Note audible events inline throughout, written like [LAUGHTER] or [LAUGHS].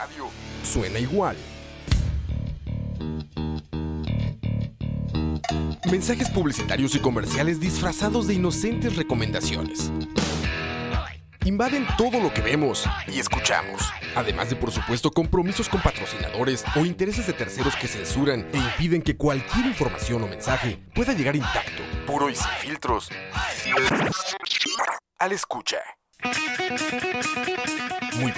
radio suena igual. Mensajes publicitarios y comerciales disfrazados de inocentes recomendaciones. Invaden todo lo que vemos y escuchamos. Además de, por supuesto, compromisos con patrocinadores o intereses de terceros que censuran e impiden que cualquier información o mensaje pueda llegar intacto, puro y sin filtros. Al escucha.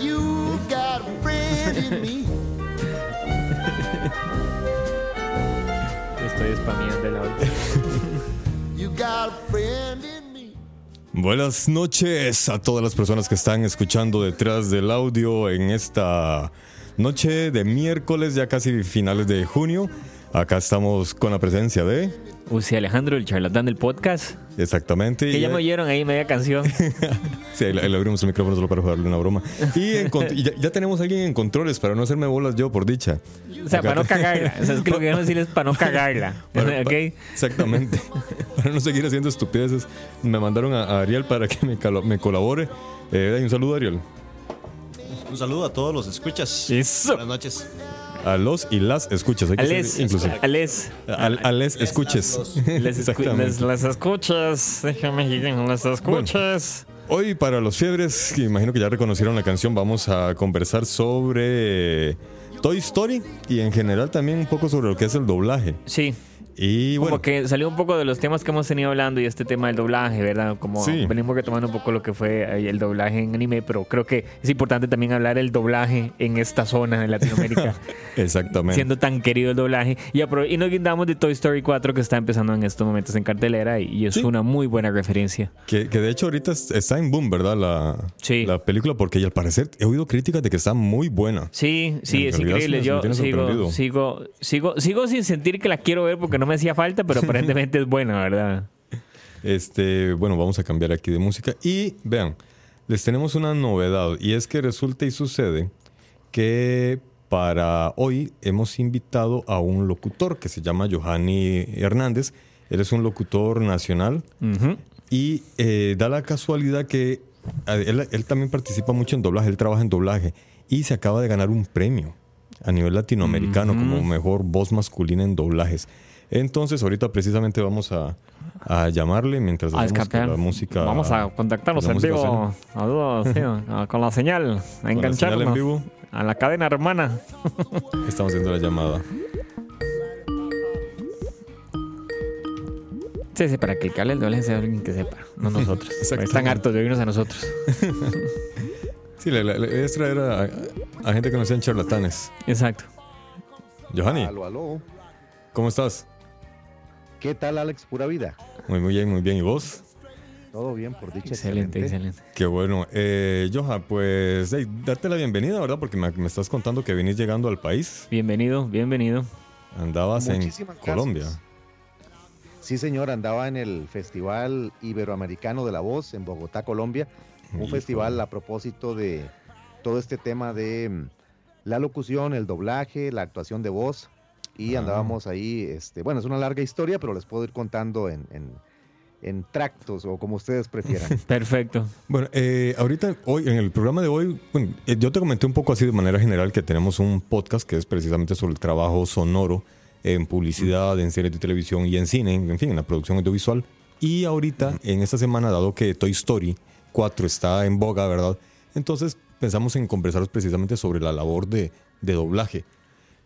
You got a friend in me. [LAUGHS] Estoy spameando el audio. You got a friend in me. Buenas noches a todas las personas que están escuchando detrás del audio en esta noche de miércoles, ya casi finales de junio. Acá estamos con la presencia de... Uzi Alejandro, el charlatán del podcast. Exactamente. Que ya me oyeron ahí media canción. [LAUGHS] Sí, ahí le, abrimos el micrófono solo para jugarle una broma. Y, en cont- y ya, ya tenemos a alguien en controles para no hacerme bolas yo, por dicha. O sea, Acá para no cagarla. O sea, es que lo que quiero [LAUGHS] decir es para no cagarla. Para- [LAUGHS] ¿Ok? pa- Exactamente. Para no seguir haciendo estupideces, me mandaron a, a Ariel para que me, calo- me colabore. Eh, un saludo, Ariel. Un saludo a todos los escuchas. Eso. Buenas noches. A los y las escuchas. Hay que Ales. inclusive. Ales. A, a les escuches. Les, escu- Exactamente. les, les escuchas. Déjame que les escuches. Hoy para los fiebres, que imagino que ya reconocieron la canción, vamos a conversar sobre Toy Story y en general también un poco sobre lo que es el doblaje. Sí. Y Como bueno, que salió un poco de los temas que hemos tenido hablando y este tema del doblaje, ¿verdad? Como Sí. venimos retomando un poco lo que fue el doblaje en anime, pero creo que es importante también hablar el doblaje en esta zona de Latinoamérica, [LAUGHS] exactamente. siendo tan querido el doblaje. Y, nos guindamos de Toy Story 4 que está empezando en estos momentos en cartelera y, y es Sí. una muy buena referencia. Que, que de hecho ahorita es- está en boom, ¿verdad? La, Sí. la película, porque y al parecer he oído críticas de que está muy buena. Sí, sí, En es increíble. Yo sigo, sigo, sigo, sigo sin sentir que la quiero ver porque no me hacía falta, pero [LAUGHS] aparentemente es buena, ¿verdad? Este, bueno, vamos a cambiar aquí de música. Y vean, les tenemos una novedad. Y es que resulta y sucede que para hoy hemos invitado a un locutor que se llama Johanny Hernández. Él es un locutor nacional. Ujú. Y eh, da la casualidad que él, él también participa mucho en doblaje, él trabaja en doblaje y se acaba de ganar un premio a nivel latinoamericano como mejor voz masculina en doblajes. Entonces ahorita precisamente vamos a, a llamarle mientras A hacemos que escapear. la música... Vamos a contactarnos en vivo. Saludos, sí, [LAUGHS] con la señal. A señal en engancharnos. vivo. A la cadena hermana. [LAUGHS] Estamos haciendo la llamada. Sí, sí, para que el que hable el doblaje sea alguien que sepa, no [LAUGHS] nosotros. Están hartos de oírnos a nosotros. Sí, la, la, la idea es traer a, a gente que no sean charlatanes. Exacto. Johanny, Aló, aló. ¿cómo estás? ¿Qué tal, Alex? Pura vida. Muy, muy bien, muy bien. ¿Y vos? Todo bien, por dicha. Excelente, excelente. Qué bueno. Eh, Johan, pues hey, darte la bienvenida, ¿verdad? Porque me, me estás contando que venís llegando al país. Bienvenido, bienvenido. Andabas Muchísimas en gracias. Colombia. Sí, señor, andaba en el Festival Iberoamericano de la Voz en Bogotá, Colombia. Un Hijo. festival a propósito de todo este tema de mm, la locución, el doblaje, la actuación de voz. Y Ah. andábamos ahí, este, bueno, es una larga historia, pero les puedo ir contando en, en- en tractos o como ustedes prefieran. [LAUGHS] Perfecto. Bueno, eh, ahorita, hoy, en el programa de hoy, bueno, eh, yo te comenté un poco así de manera general que tenemos un podcast que es precisamente sobre el trabajo sonoro en publicidad, en series de televisión y en cine, en, en fin, en la producción audiovisual. Y ahorita, en esta semana, dado que Toy Story 4 está en boga, ¿verdad? Entonces pensamos en conversaros precisamente sobre la labor de, de doblaje.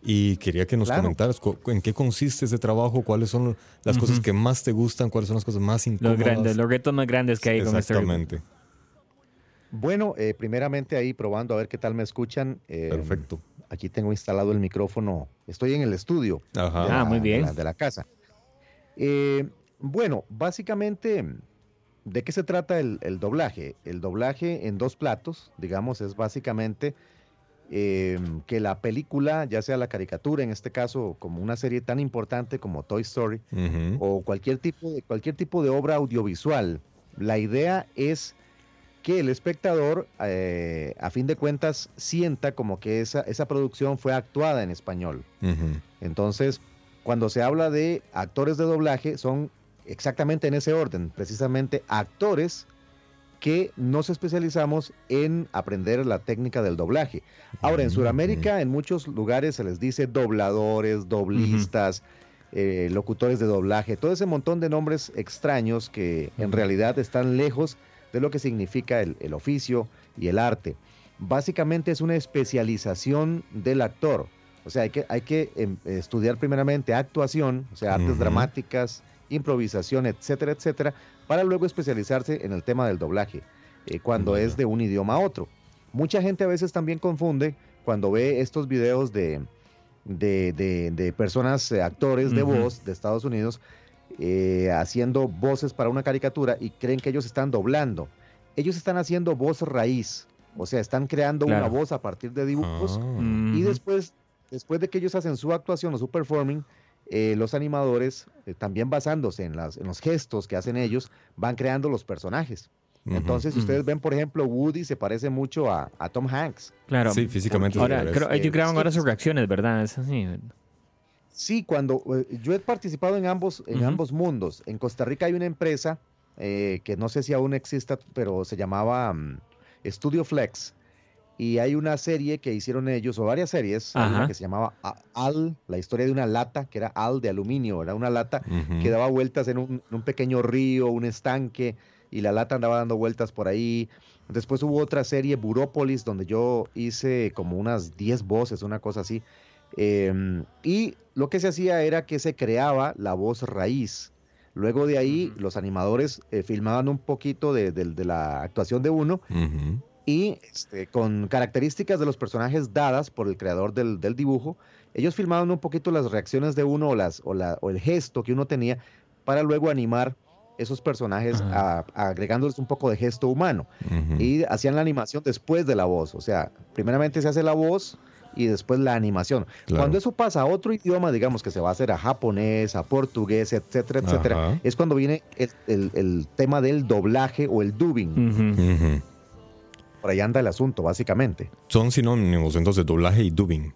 Y quería que nos Claro. comentaras en qué consiste ese trabajo, cuáles son las cosas que más te gustan, cuáles son las cosas más Los, incómodas. grandes, los retos más grandes que hay con este Exactamente. Bueno, eh, primeramente ahí probando a ver qué tal me escuchan. eh, Perfecto. Aquí tengo instalado el micrófono. Estoy en el estudio. Ajá. de Ah, muy bien. De la, de la casa. Eh, bueno, básicamente, ¿de qué se trata el, el doblaje? El doblaje en dos platos, digamos, es básicamente eh, que la película, ya sea la caricatura, en este caso, como una serie tan importante como Toy Story, o cualquier tipo de, cualquier tipo de obra audiovisual, la idea es que el espectador, eh, a fin de cuentas, sienta como que esa, esa producción fue actuada en español. Entonces, cuando se habla de actores de doblaje, son exactamente en ese orden, precisamente actores que nos especializamos en aprender la técnica del doblaje. Ahora, en Ujú. Sudamérica, en muchos lugares se les dice dobladores, doblistas, eh, locutores de doblaje, todo ese montón de nombres extraños que en realidad están lejos de lo que significa el, el oficio y el arte. Básicamente es una especialización del actor. O sea, hay que, hay que em, estudiar primeramente actuación, o sea, artes dramáticas, improvisación, etcétera, etcétera, para luego especializarse en el tema del doblaje, eh, cuando es de un idioma a otro. Mucha gente a veces también confunde cuando ve estos videos de, de, de- de personas, eh, actores de voz de Estados Unidos, eh, haciendo voces para una caricatura y creen que ellos están doblando. Ellos están haciendo voz raíz, o sea, están creando Claro. una voz a partir de dibujos Ah. y después, después de que ellos hacen su actuación o su performing, eh, los animadores, eh, también basándose en, las, en los gestos que hacen ellos, van creando los personajes. Entonces, si Ujú. ustedes ven, por ejemplo, Woody se parece mucho a, a Tom Hanks. Claro. Sí, físicamente. se Ahora, creo, ellos Eh, graban ahora sus reacciones, ¿verdad? Es así. Sí, cuando eh, yo he participado en ambos, en ambos mundos. En Costa Rica hay una empresa eh, que no sé si aún exista, pero se llamaba mm, Studio Flex. Y hay una serie que hicieron ellos, o varias series, una que se llamaba Al, la historia de una lata, que era Al de aluminio, era una lata que daba vueltas en un, en un pequeño río, un estanque, y la lata andaba dando vueltas por ahí. Después hubo otra serie, Burópolis, donde yo hice como unas 10 voces, una cosa así. Em, y lo que se hacía era que se creaba la voz raíz. Luego de ahí, los animadores eh, filmaban un poquito de, de- de la actuación de uno. Y este, con características de los personajes dadas por el creador del, del dibujo, ellos filmaban un poquito las reacciones de uno o, las, o, la- o el gesto que uno tenía para luego animar esos personajes Ajá. a- agregándoles un poco de gesto humano. Ujú. Y hacían la animación después de la voz, o sea, primeramente se hace la voz y después la animación. Claro. Cuando eso pasa a otro idioma, digamos que se va a hacer a japonés, a portugués, etcétera, etcétera, Ajá. es cuando viene el, el- el tema del doblaje o el dubbing. Ujú. Ujú. Por ahí anda el asunto, básicamente. Son sinónimos entonces doblaje y dubbing.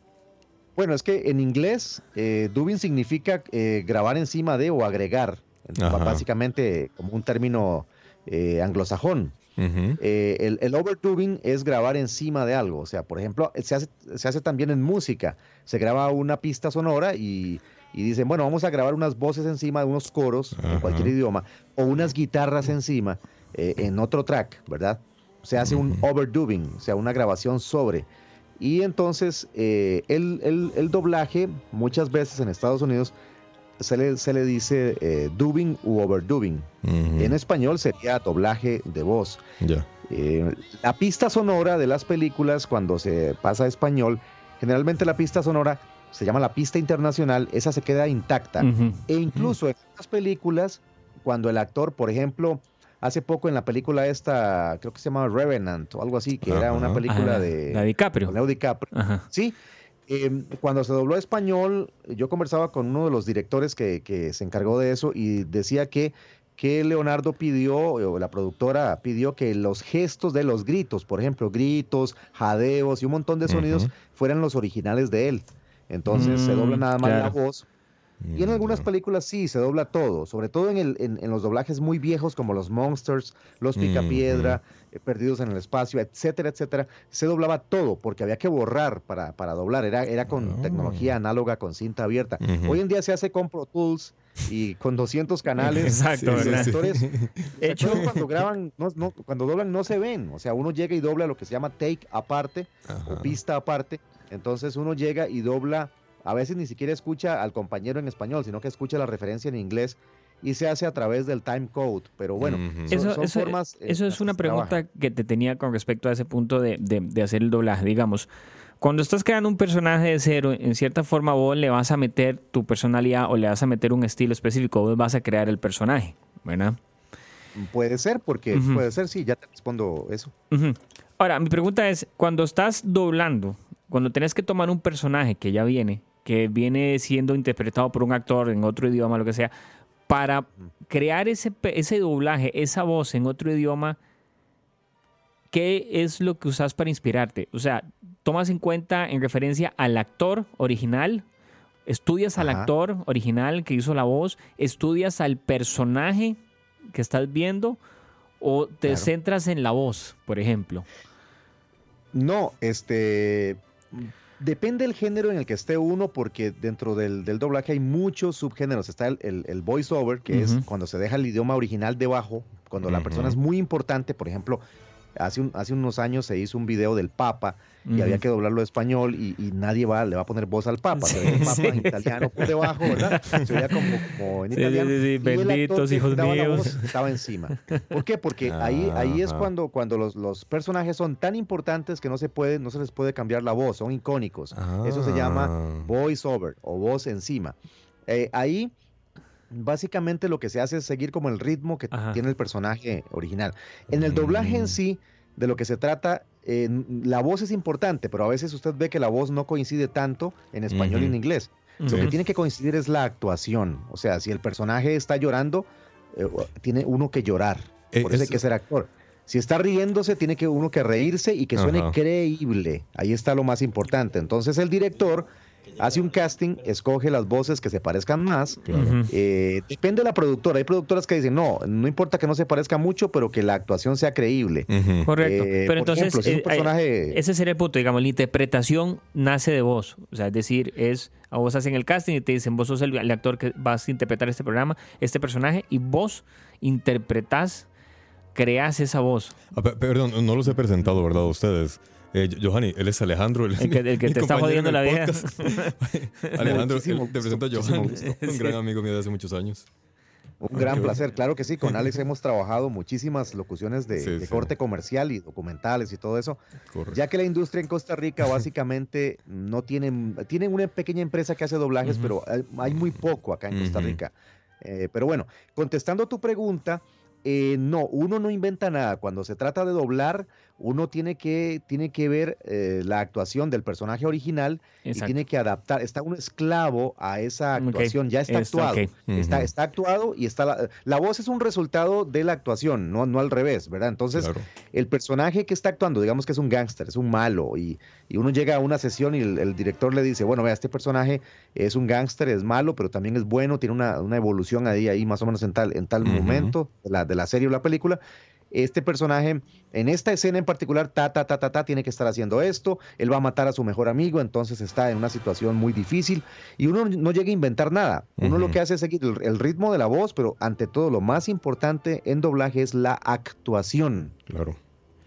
Bueno, es que en inglés, eh, dubbing significa eh, grabar encima de o agregar. Básicamente como un término eh, anglosajón. Eh, el, el overdubbing es grabar encima de algo. O sea, por ejemplo, se hace, se hace también en música. Se graba una pista sonora y, y dicen, bueno, vamos a grabar unas voces encima de unos coros en cualquier idioma o unas guitarras encima eh, en otro track, ¿verdad? Se hace un overdubbing, o sea, una grabación sobre. Y entonces eh, el, el- el doblaje, muchas veces en Estados Unidos, se le, se le dice eh, dubbing u overdubbing. Ujú. En español sería doblaje de voz. Eh, la pista sonora de las películas, cuando se pasa a español, generalmente la pista sonora se llama la pista internacional, esa se queda intacta. E incluso en las películas, cuando el actor, por ejemplo, hace poco en la película esta, creo que se llama Revenant o algo así, que era una película Ajá, de La DiCaprio. Leo DiCaprio, Ajá. sí, eh, cuando se dobló a español, yo conversaba con uno de los directores que, que se encargó de eso y decía que, que Leonardo pidió, o la productora pidió que los gestos de los gritos, por ejemplo, gritos, jadeos y un montón de sonidos fueran los originales de él. Entonces se Mm, dobla nada más la voz. Y en algunas películas sí, se dobla todo, sobre todo en, el, en, en los doblajes muy viejos como los Monsters, los Picapiedra, eh, Perdidos en el Espacio, etcétera, etcétera. Se doblaba todo porque había que borrar para, para doblar, era, era con Ah. tecnología análoga, con cinta abierta. Hoy en día se hace con Pro Tools y con 200 canales. Exacto, Los ¿verdad? actores, hecho- [LAUGHS] cuando graban, no, no, cuando doblan no se ven, o sea, uno llega y dobla lo que se llama take aparte o pista aparte. Entonces uno llega y dobla, a veces ni siquiera escucha al compañero en español, sino que escucha la referencia en inglés y se hace a través del time code. Pero bueno, son, Eso, son eso- formas. eh, eso es una pregunta que te tenía con respecto a ese punto de, de- de hacer el doblaje. Digamos, cuando estás creando un personaje de cero, en cierta forma vos le vas a meter tu personalidad o le vas a meter un estilo específico, vos vas a crear el personaje, ¿verdad? Puede ser, porque puede ser, sí, ya te respondo eso. Ahora, mi pregunta es, cuando estás doblando, cuando tenés que tomar un personaje que ya viene, que viene siendo interpretado por un actor en otro idioma, lo que sea, para crear ese, ese doblaje, esa voz en otro idioma, ¿qué es lo que usas para inspirarte? O sea, ¿tomas en cuenta en referencia al actor original? ¿Estudias al actor original que hizo la voz? ¿Estudias al personaje que estás viendo? ¿O te Claro. centras en la voz, por ejemplo? No, este. Depende del género en el que esté uno, porque dentro del, del doblaje hay muchos subgéneros. Está el, el, el voiceover, que es cuando se deja el idioma original debajo, cuando la persona es muy importante. Por ejemplo, hace, un- hace unos años se hizo un video del Papa y Ujú. había que doblarlo a español y, y nadie va, le va a poner voz al Papa. Ve el Papa Sí, en italiano por debajo, ¿verdad? [LAUGHS] Se veía como, como en Sí, sí, italiano. sí, sí, y benditos hijos míos. voz estaba encima. ¿Por qué? Porque ahí, ahí es cuando, cuando los, los personajes son tan importantes que no se puede, no se les puede cambiar la voz, son icónicos. Eso se llama Ah. voice over o voz encima. Eh, ahí básicamente lo que se hace es seguir como el ritmo que Ajá. tiene el personaje original. En el doblaje en Mm. sí, de lo que se trata, eh, la voz es importante, pero a veces usted ve que la voz no coincide tanto en español y en inglés. Lo que tiene que coincidir es la actuación. O sea, si el personaje está llorando, eh, tiene uno que llorar. Eh, Por eso hay que ser actor. Si está riéndose, tiene que uno que reírse y que suene creíble. Ahí está lo más importante. Entonces el director hace un casting, escoge las voces que se parezcan más. Eh, depende de la productora. Hay productoras que dicen, no, no importa que no se parezca mucho, pero que la actuación sea creíble. Correcto. Eh, Pero entonces, ejemplo, si es un eh, personaje- ese sería el punto. Digamos, la interpretación nace de vos. O sea, es decir, es a vos hacen el casting y te dicen, vos sos el, el actor que vas a interpretar este programa, este personaje, y vos interpretás, creás esa voz. Ah, pe- perdón, no los he presentado, ¿verdad? a Ustedes. Eh, Johanny, él es Alejandro. El que- el que mi te está jodiendo en la vida. [LAUGHS] [LAUGHS] Alejandro, Muchísimo él- te presento a Johanny, [LAUGHS] un gran amigo mío de hace muchos años. Un gran placer, claro que sí. Con Alex hemos trabajado muchísimas locuciones de, Sí, de sí. corte comercial y documentales y todo eso. Correcto. Ya que la industria en Costa Rica básicamente no tienen, tienen una pequeña empresa que hace doblajes, pero hay, hay muy poco acá en Costa. Rica. Eh, pero bueno, contestando tu pregunta, eh, no, uno no inventa nada. Cuando se trata de doblar, uno tiene que, tiene que ver eh, la actuación del personaje original y tiene que adaptar. Está un esclavo a esa actuación, ya está está, actuado. Está, está actuado y está la, la voz es un resultado de la actuación, no, no al revés, ¿verdad? Entonces, Claro. el personaje que está actuando, digamos que es un gángster, es un malo, y, y uno llega a una sesión y el, el director le dice, bueno, vea, este personaje es un gángster, es malo, pero también es bueno, tiene una, una evolución ahí, ahí más o menos en tal, en tal momento de la, de la serie o la película. Este personaje, en esta escena en particular, ta, ta, ta, ta, ta, tiene que estar haciendo esto, él va a matar a su mejor amigo, entonces está en una situación muy difícil y uno no llega a inventar nada. Uno lo que hace es seguir el, el ritmo de la voz, pero ante todo lo más importante en doblaje es la actuación Claro.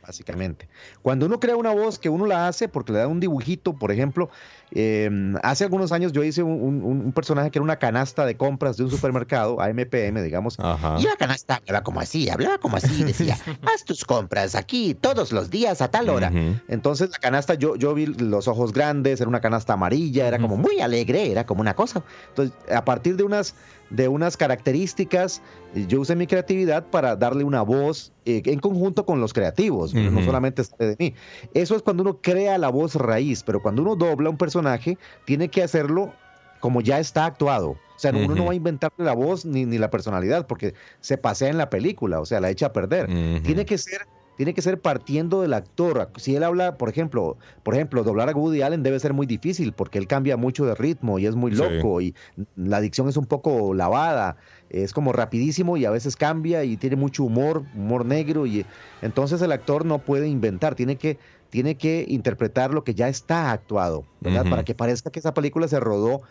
Básicamente. Cuando uno crea una voz que uno la hace porque le da un dibujito, por ejemplo, eh, hace algunos años yo hice un, un- un personaje que era una canasta de compras de un supermercado, AMPM, digamos, Ajá. Y la canasta hablaba como así, hablaba como así, decía, [LAUGHS] haz tus compras aquí todos los días a tal hora. Entonces la canasta, yo, yo vi los ojos grandes, era una canasta amarilla, era como muy alegre, era como una cosa. Entonces, a partir de unas, de unas características. y Yo usé mi creatividad para darle una voz eh, en conjunto con los creativos, no solamente sale de mí. Eso es cuando uno crea la voz raíz, pero cuando uno dobla un personaje, tiene que hacerlo como ya está actuado. O sea, uno no va a inventarle la voz ni, ni la personalidad, porque se pasea en la película, o sea, la echa a perder. Tiene que ser tiene que ser partiendo del actor. Si él habla, por ejemplo, por ejemplo, doblar a Woody Allen debe ser muy difícil porque él cambia mucho de ritmo y es muy Sí. loco y la dicción es un poco lavada, es como rapidísimo y a veces cambia y tiene mucho humor, humor negro y entonces el actor no puede inventar, tiene que tiene que interpretar lo que ya está actuado, ¿verdad? Para que parezca que esa película se rodó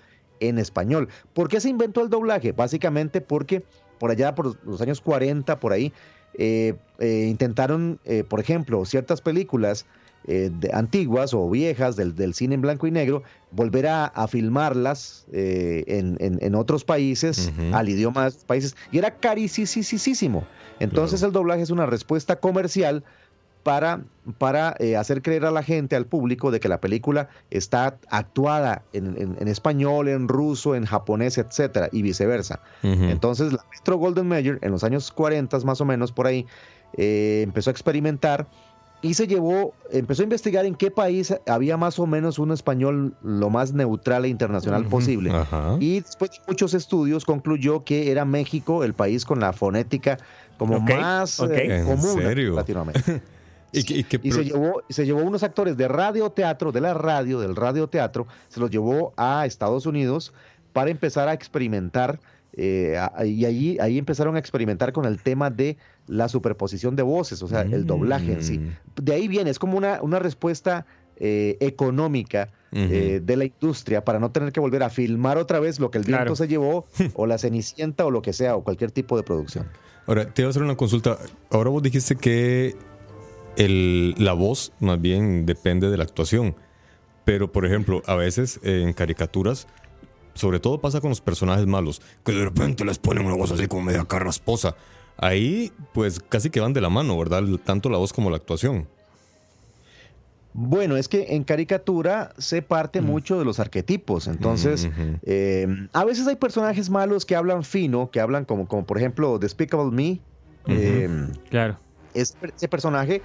en español. ¿Por qué se inventó el doblaje? Básicamente porque por allá por los años 40, por ahí, eh, eh, intentaron, eh, por ejemplo, ciertas películas eh, de- antiguas o viejas del, del cine en blanco y negro, volver a, a filmarlas eh, en, en- en otros países, al idioma de esos países, y era carísimo. Entonces el doblaje es una respuesta comercial para, para eh, hacer creer a la gente, al público, de que la película está actuada en, en- en español, en ruso, en japonés, etcétera, y viceversa. Ujú. Entonces, la Metro Golden Mayer, en los años 40 más o menos por ahí, eh, empezó a experimentar y se llevó, empezó a investigar en qué país había más o menos un español lo más neutral e internacional Ujú. posible. Ajá. Y después de muchos estudios concluyó que era México el país con la fonética como Ok, más ok. eh, ¿En común en? Latinoamérica. [LAUGHS] ¿Y, se llevó, se llevó unos actores de radioteatro, de la radio, del radioteatro, se los llevó a Estados Unidos para empezar a experimentar. eh, y allí, ahí empezaron a experimentar con el tema de la superposición de voces, o sea, el doblaje en sí. Mm. De ahí viene, es como una, una respuesta eh, económica eh, de la industria para no tener que volver a filmar otra vez lo que el viento Claro. se llevó, [LAUGHS] o la cenicienta, o lo que sea, o cualquier tipo de producción. Ahora, te voy a hacer una consulta. Ahora vos dijiste que el, la voz más bien depende de la actuación. Pero, por ejemplo, a veces eh, en caricaturas, sobre todo pasa con los personajes malos, que de repente les ponen una voz así como media carrasposa. Ahí, pues casi que van de la mano, ¿verdad? Tanto la voz como la actuación. Bueno, es que en caricatura se parte mucho de los arquetipos, entonces eh, a veces hay personajes malos que hablan fino, que hablan como, como por ejemplo Despicable Me, eh, Claro. Es- ese personaje,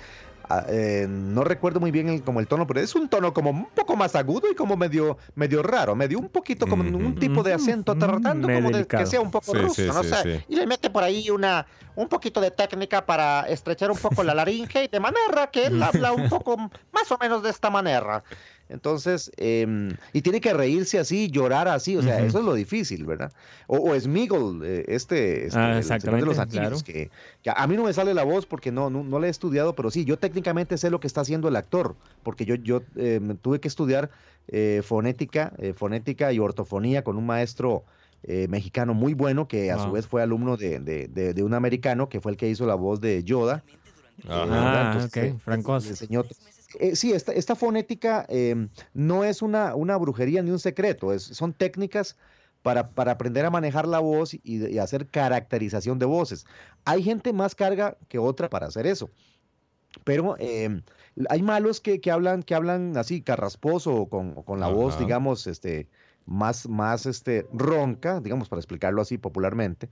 ah, eh, no recuerdo muy bien el, como el tono, pero es un tono como un poco más agudo y como medio, medio raro, medio un poquito como Ujú. un tipo de acento, Ujú, tratando medio como de que sea un poco Sí, ruso, sí, no sí, sé. sí. Y le mete por ahí una, un poquito de técnica para estrechar un poco la laringe, de manera que él habla un poco más o menos de esta manera. Entonces, eh, y tiene que reírse así, llorar así, o sea, eso es lo difícil, ¿verdad? O, o Smeagol, eh, este, este, Ah, el de los claro. que, que a mí no me sale la voz porque no, no, no la he estudiado, pero sí, yo técnicamente sé lo que está haciendo el actor, porque yo, yo eh, tuve que estudiar eh, fonética, eh, fonética y ortofonía con un maestro eh, mexicano muy bueno, que a su vez fue alumno de, de- de- de un americano, que fue el que hizo la voz de Yoda. Ajá. Ah, Entonces, ok, eh, Francos. le enseñó- Eh, sí, esta, esta fonética eh, no es una, una brujería ni un secreto, es, son técnicas para, para aprender a manejar la voz y, y hacer caracterización de voces. Hay gente más carga que otra para hacer eso, pero eh, hay malos que, que hablan, que hablan así carrasposo o con, o con la voz, digamos, este, más, más este, ronca, digamos, para explicarlo así popularmente.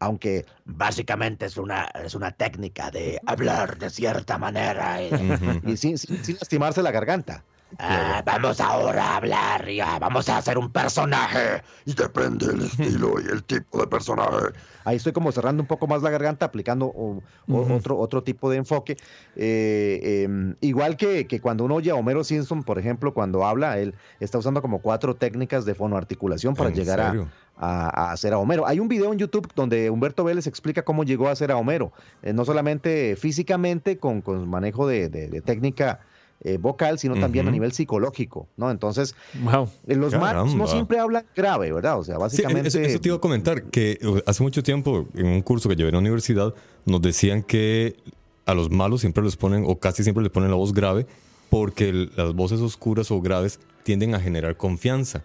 Aunque Básicamente es una, es una técnica de hablar de cierta manera. y, Ujú. y sin, sin- sin lastimarse la garganta. Ah, vamos ahora a hablar y ah, vamos a hacer un personaje. Y depende del [LAUGHS] estilo y el tipo de personaje. Ahí estoy como cerrando un poco más la garganta, aplicando o- o- Ujú. otro, otro tipo de enfoque. Eh, em, igual que, que cuando uno oye a Homero Simpson, por ejemplo, cuando habla, él está usando como cuatro técnicas de fonoarticulación para ¿En llegar a, a, a hacer a Homero. Hay un video en YouTube donde Humberto Vélez explica cómo llegó a hacer a Homero, eh, no solamente físicamente con, con manejo de, de- de técnica eh, vocal, sino también a nivel psicológico, ¿no? Entonces, Wow. eh, los malos no siempre hablan grave, ¿verdad? O sea, Sí, básicamente... eso, eso te iba a comentar, que hace mucho tiempo en un curso que llevé en la universidad nos decían que a los malos siempre les ponen, o casi siempre les ponen la voz grave, porque las voces oscuras o graves tienden a generar confianza.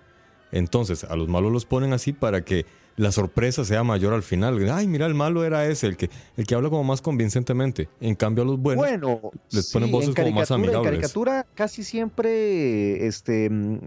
Entonces, a los malos los ponen así para que la sorpresa sea mayor al final. Ay, mira, el malo era ese, el que, el que habla como más convincentemente. En cambio, a los buenos Bueno, les ponen sí, voces como más caricatura- En amigables. caricatura casi siempre, este, mm,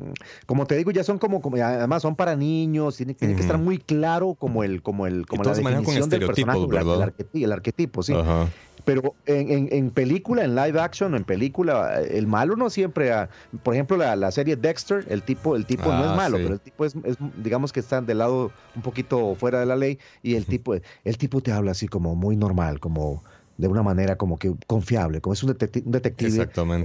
como te digo, ya son como, como- además son para niños, tiene, tiene que estar muy claro como el, como el, como la maneja con definición del personaje, la- el, ¿verdad? arqueti- el arquetipo, sí. Ajá. Pero en, en- en película, en live action, en película, el malo no siempre, ah, por ejemplo, la, la serie Dexter, el tipo, el tipo no Ah, es malo, sí. pero el tipo es, es, digamos que está del lado un poquito fuera de la ley y el tipo, el tipo te habla así como muy normal, como de una manera como que confiable, como es un, detecti- un detective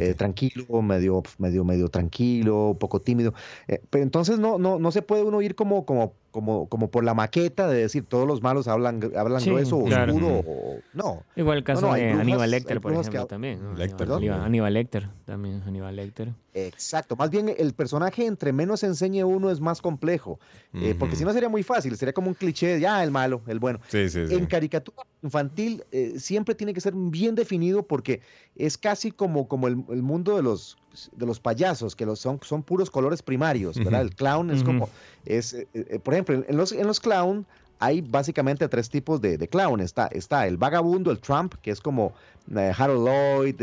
eh, tranquilo, medio, medio, medio tranquilo, un poco tímido. Eh, pero entonces no, no, no se puede uno ir como, como, como, como por la maqueta de decir todos los malos hablan, hablan Sí, grueso o claro. oscuro. o- no. Igual el caso No, no, hay de brujas- Aníbal Lecter, por que ejemplo, también. ¿no? Lecter Aníbal. Aníbal Lecter, también Aníbal Lecter. Exacto, más bien el personaje entre menos enseñe uno es más complejo, eh, porque si no sería muy fácil, sería como un cliché de, ya, el malo, el bueno. Sí, sí, sí. En caricatura infantil eh, siempre tiene que ser bien definido porque es casi como, como el, el mundo de los, de los payasos, que los son, son puros colores primarios, ¿verdad? El clown es como, es, eh, eh, por ejemplo, en los, en los clown hay básicamente tres tipos de, de clown. Está, está el vagabundo, el Trump, que es como eh, Harold Lloyd,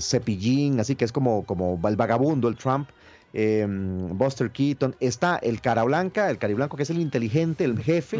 Cepillín, así que es como, como el vagabundo, el Trump. eh, Buster Keaton, está el cara blanca, el cariblanco que es el inteligente, el jefe.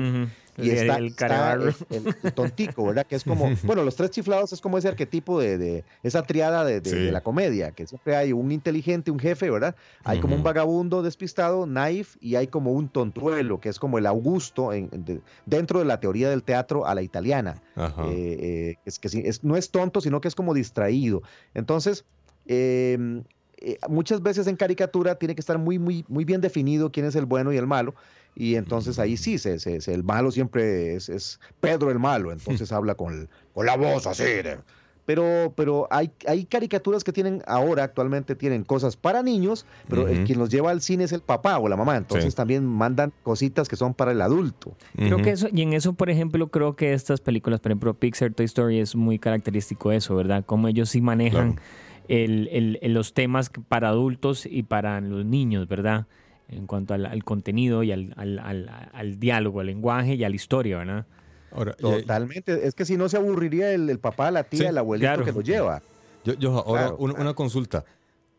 Y está, el está el, tontico, ¿verdad? Que es como, [LAUGHS] bueno, los tres chiflados es como ese arquetipo de, de esa triada de, de- Sí. de la comedia, que siempre hay un inteligente, un jefe, ¿verdad? Hay como un vagabundo despistado, naif, y hay como un tontuelo, que es como el Augusto en- de- dentro de la teoría del teatro a la italiana. Ajá. Eh, eh, es que es- no es tonto, sino que es como distraído. Entonces, eh, eh, muchas veces en caricatura tiene que estar muy, muy, muy bien definido quién es el bueno y el malo. Y entonces ahí sí, se, se- se- el malo siempre es, es Pedro el malo, entonces [LAUGHS] habla con, el- con la voz así. de- Pero, pero hay, hay caricaturas que tienen ahora, actualmente tienen cosas para niños, pero el quien los lleva al cine es el papá o la mamá, entonces Sí. también mandan cositas que son para el adulto. Creo que eso, y en eso, por ejemplo, creo que estas películas, por ejemplo, Pixar, Toy Story, es muy característico eso, ¿verdad? Como ellos sí manejan Claro. el- el- los temas para adultos y para los niños, ¿verdad? En cuanto al, al contenido y al, al- al- al diálogo, al lenguaje y a la historia, ¿verdad? Ahora, Totalmente, es que si no se aburriría el, el papá, la tía, Sí, el abuelito claro. que lo lleva. Yo, yo, ahora, Claro, una, claro. una consulta.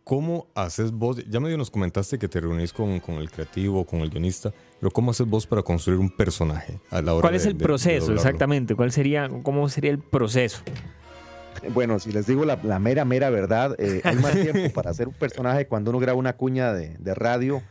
¿Cómo haces vos? Ya medio nos comentaste que te reunís con, con el creativo, con el guionista, pero ¿cómo haces vos para construir un personaje a la hora ¿Cuál de- es el de- de proceso exactamente? ¿Cuál sería, cómo sería el proceso? Bueno, si les digo la, la mera, mera verdad, eh, hay más tiempo para hacer un personaje cuando uno graba una cuña de, de radio